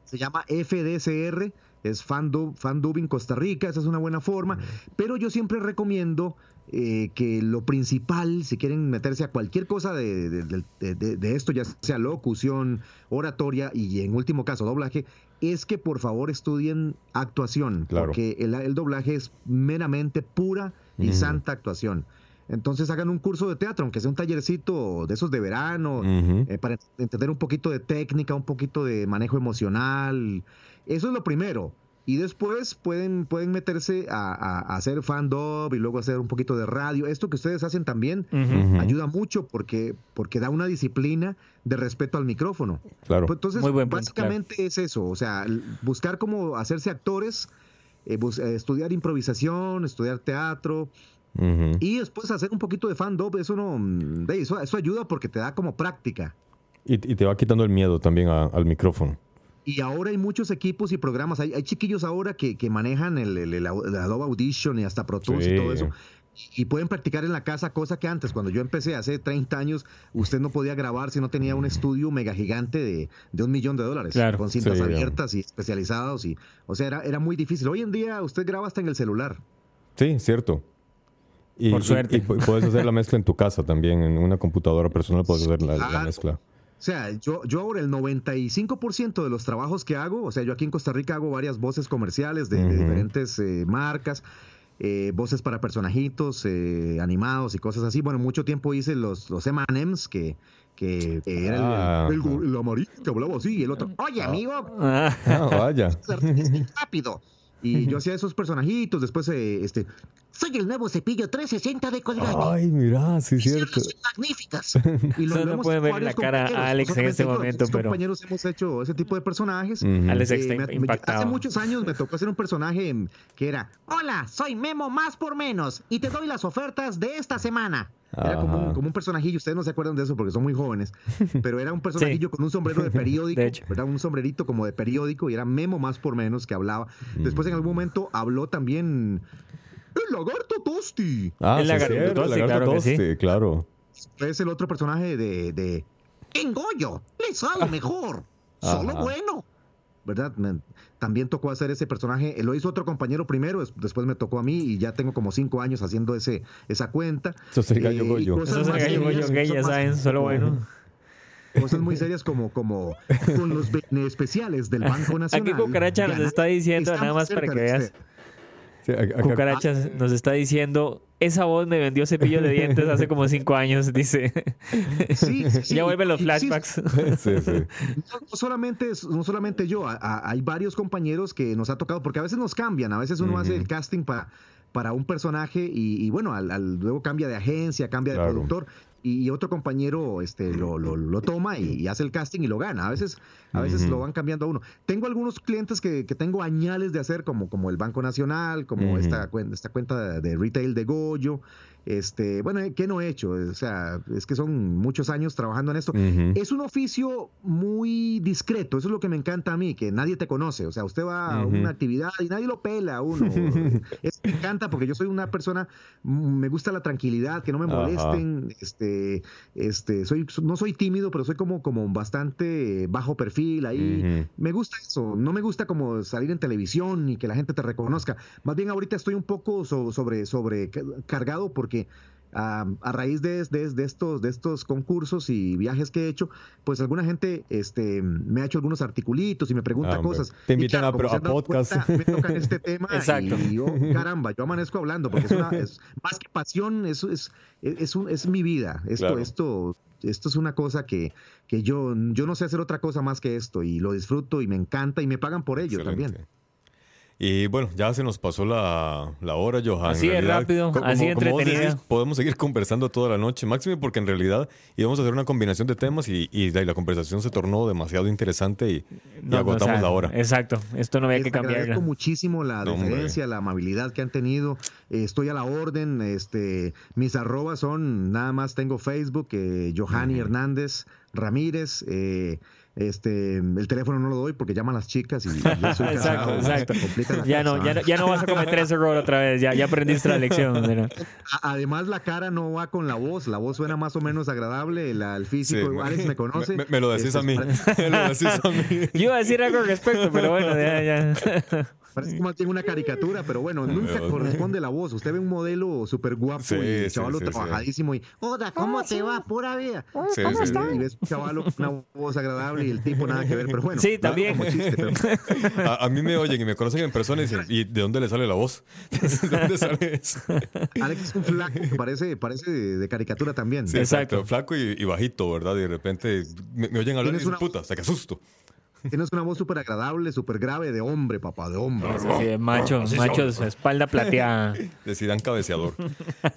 Se llama FDSR, es Fandub, Fandubbing Costa Rica, esa es una buena forma. Pero yo siempre recomiendo eh, que lo principal, si quieren meterse a cualquier cosa de, de- de- de- de esto, ya sea locución, oratoria y en último caso doblaje, es que por favor estudien actuación, Claro. porque el, el doblaje es meramente pura y santa actuación. Entonces hagan un curso de teatro, aunque sea un tallercito de esos de verano, eh, para entender un poquito de técnica, un poquito de manejo emocional. Eso es lo primero. Y después pueden, pueden meterse a, a- a hacer fan-dub y luego hacer un poquito de radio. Esto que ustedes hacen también ayuda mucho porque, porque da una disciplina de respeto al micrófono. Claro. Pues entonces, Muy buen punto, básicamente es eso, o sea, buscar cómo hacerse actores, eh, eh, estudiar improvisación, estudiar teatro Y después hacer un poquito de fan-dub, eso no, mm, eso, eso ayuda porque te da como práctica. Y, y te va quitando el miedo también a- al micrófono. Y ahora hay muchos equipos y programas, hay, hay chiquillos ahora que, que manejan el, Adobe Audition y hasta Pro Tools Sí. y todo eso. Y pueden practicar en la casa, cosa que antes, cuando yo empecé hace 30 años, usted no podía grabar si no tenía un estudio mega gigante de, de un millón de dólares, Claro. con cintas Sí, abiertas y especializados. Y, o sea, era, era muy difícil. Hoy en día usted graba hasta en el celular. Sí, cierto. Y, Por suerte. Y, pu- puedes hacer la mezcla en tu casa también, en una computadora personal puedes hacer la, mezcla. O sea, yo, yo ahora el 95% de los trabajos que hago, o sea, yo aquí en Costa Rica hago varias voces comerciales de, diferentes eh, marcas, eh, voces para personajitos eh, animados y cosas así. Bueno, mucho tiempo hice los, los M&M's que, que que era el- Ah. el, el, el amarillo que hablaba así y el otro, oye amigo, Ah, Ah, vaya. [LAUGHS] rápido. Y yo [LAUGHS] hacía esos personajitos, después eh, este, soy el nuevo cepillo 360 de Colgate. Ay, mira, sí es cierto. son magníficas. [LAUGHS] Y Ustedes no pueden ver la cara a compañeros, Alex en este momento, pero- compañeros hemos hecho ese tipo de personajes. Alex Eh, está me- me- impactado. hace muchos años me tocó hacer un personaje que era Hola, soy Memo más por menos y te doy las ofertas de esta semana. Era como un, Ajá. como un personajillo, ustedes no se acuerdan de eso porque son muy jóvenes, [LAUGHS] pero era un personajillo con un sombrero de [LAUGHS] periódico, De hecho. ¿verdad? Un sombrerito como de periódico y era Memo más por menos que hablaba. Después en algún momento habló también el lagarto Tosti. Ah, El sí, lagarto cierto, toste, el lagarto claro que sí. claro. Es el otro personaje de, de Engollo, le sale mejor, solo Ajá. bueno. ¿Verdad? Me- también tocó hacer ese personaje, eh, lo hizo otro compañero primero, des- después me tocó a mí y ya tengo como cinco años haciendo ese, esa cuenta. Eso es el gallo Eh, goyo. cosas Eso es el gallo goyo gay, ya saben, solo bueno. [LAUGHS] Cosas muy serias como, como con los [LAUGHS] bene especiales del Banco Nacional. Aquí Cucaracha nos está diciendo, nada más para que veas. usted. Sí, acá- acá- Cucarachas nos está diciendo, esa voz me vendió cepillo de dientes hace como cinco años, [LAUGHS] dice. Sí, ya vuelven los flashbacks. [LAUGHS] Sí, sí. No, no solamente, no solamente yo, a- a- hay varios compañeros que nos ha tocado, porque a veces nos cambian, a veces uno hace el casting para, para un personaje y, y bueno, al, al- luego cambia de agencia, cambia de Claro. productor y, otro compañero este, lo, lo- lo toma y, y hace el casting y lo gana. A veces, a veces lo van cambiando a uno. Tengo algunos clientes que, que tengo añales de hacer, como, como el Banco Nacional, como esta, cuen- esta cuenta de retail de Goyo. Este, bueno, ¿qué no he hecho? O sea, es que son muchos años trabajando en esto. Es un oficio muy discreto, eso es lo que me encanta a mí, que nadie te conoce, o sea, usted va a una actividad y nadie lo pela a uno. [LAUGHS] Eso me encanta porque yo soy una persona, me gusta la tranquilidad, que no me molesten, este, este, soy, no soy tímido, pero soy como, como bastante bajo perfil ahí. Me gusta eso, no me gusta como salir en televisión y que la gente te reconozca. Más bien ahorita estoy un poco so- sobre, sobre cargado porque ah, a raíz de, de- de estos, de estos concursos y viajes que he hecho, pues alguna gente este, me ha hecho algunos articulitos y me pregunta Ah, cosas. Te invitan a- a podcast. cuenta, me tocan este [LAUGHS] tema Exacto. y yo, caramba, yo amanezco hablando porque es, una, [LAUGHS] es más que pasión, es, es, es, un- es mi vida. Esto, Claro. esto, esto es una cosa que, que yo, yo no sé hacer otra cosa más que esto y lo disfruto y me encanta y me pagan por ello Excelente. también. Y bueno, ya se nos pasó la, la hora, Johan. Así realidad, rápido, así de como decís, podemos seguir conversando toda la noche, máximo porque en realidad íbamos a hacer una combinación de temas y, y la, y la conversación se tornó demasiado interesante y, y No, no, agotamos o sea, la hora. Exacto, esto no había Les que cambiarla. agradezco muchísimo la No, deferencia, la amabilidad que han tenido. Eh, estoy a la orden. Este, mis arrobas son, nada más tengo Facebook, eh, Johanny Hernández Ramírez. eh, este, el teléfono no lo doy porque llaman las chicas y, y [LAUGHS] soy Exacto, casado, exacto. Ya no, ya, no, ya no vas a cometer ese error otra vez, ya, ya aprendiste la lección. [LAUGHS] ¿verdad? A- Además, la cara no va con la voz. La voz suena más o menos agradable. La, el físico, Sí, Alex me conoce. Me, me lo decís Este, a mí. [LAUGHS] Me lo decís a mí. Yo iba a decir algo al respecto, pero bueno, ya, ya. Parece más bien una caricatura, pero bueno, nunca corresponde la voz. Usted ve un modelo súper guapo Sí, y chavalo sí, sí. trabajadísimo y, hola, ¿cómo te va? Pura vida. Sí, ¿Cómo sí, está? Y ves un chavalo con una voz agradable y el tipo nada que ver, pero bueno. Sí, también. como chiste, pero- [LAUGHS] A, a mí me oyen y me conocen en persona y dicen, ¿y de dónde le sale la voz? [LAUGHS] ¿De dónde sale eso? [LAUGHS] Alex es un flaco que parece, parece de, de caricatura también. Sí, exacto. Flaco y, y bajito, ¿verdad? Y de repente me, me oyen hablar y dicen, una- puta, hasta que asusto. Tienes una voz súper agradable, súper grave, de hombre, papá, de hombre. Sí, sí, macho, macho, de su espalda plateada. [LAUGHS] Decidan cabeceador.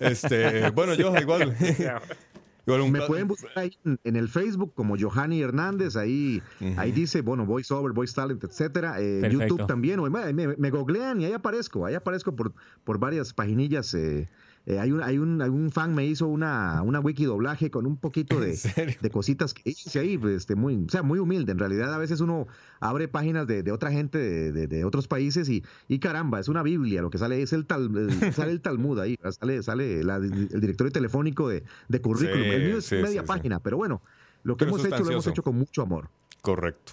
Este, [LAUGHS] bueno, yo igual. [LAUGHS] igual un Me pueden buscar ahí en, en el Facebook como Johanny Hernández, ahí, ahí dice, bueno, voice over, voice talent, etcétera. Eh. YouTube también, o me, me, me googlean y ahí aparezco, ahí aparezco por, por varias paginillas. eh, eh, hay, un, hay, un, hay un fan me hizo una, una wiki doblaje con un poquito de, de cositas que hice ahí, pues, este, muy, o sea, muy humilde. En realidad, a veces uno abre páginas de, de otra gente de, de- de otros países y, y caramba, es una Biblia. Lo que sale es el, tal, [LAUGHS] sale el Talmud ahí, sale, sale la- el directorio telefónico de, de currículum. Sí, el mío es sí, media sí, página, pero bueno, lo que Pero hemos hecho lo hemos hecho con mucho amor. Correcto.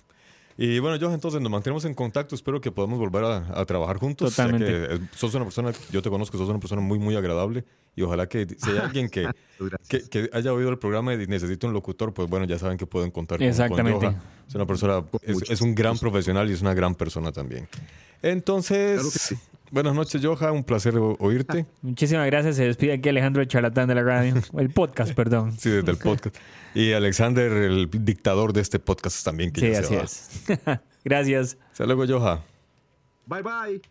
Y bueno, yo entonces nos mantenemos en contacto. Espero que podamos volver a, a trabajar juntos. Totalmente. que, eh, sos una persona, yo te conozco, sos una persona muy, muy agradable. Y ojalá que si hay alguien que, [LAUGHS] que, que haya oído el programa y necesite un locutor, pues bueno, ya saben que pueden contar con, con Exactamente. Es una persona, es, es un gran profesional y es una gran persona también. Entonces, buenas noches, Johan. Un placer oírte. Muchísimas gracias. Se despide aquí Alejandro el charlatán de la radio. El podcast, perdón. [LAUGHS] Sí, desde el [LAUGHS] podcast. Y Alexander, el dictador de este podcast también. Que Sí, ya se así va. es. [LAUGHS] gracias. Hasta luego, Johan. Bye bye.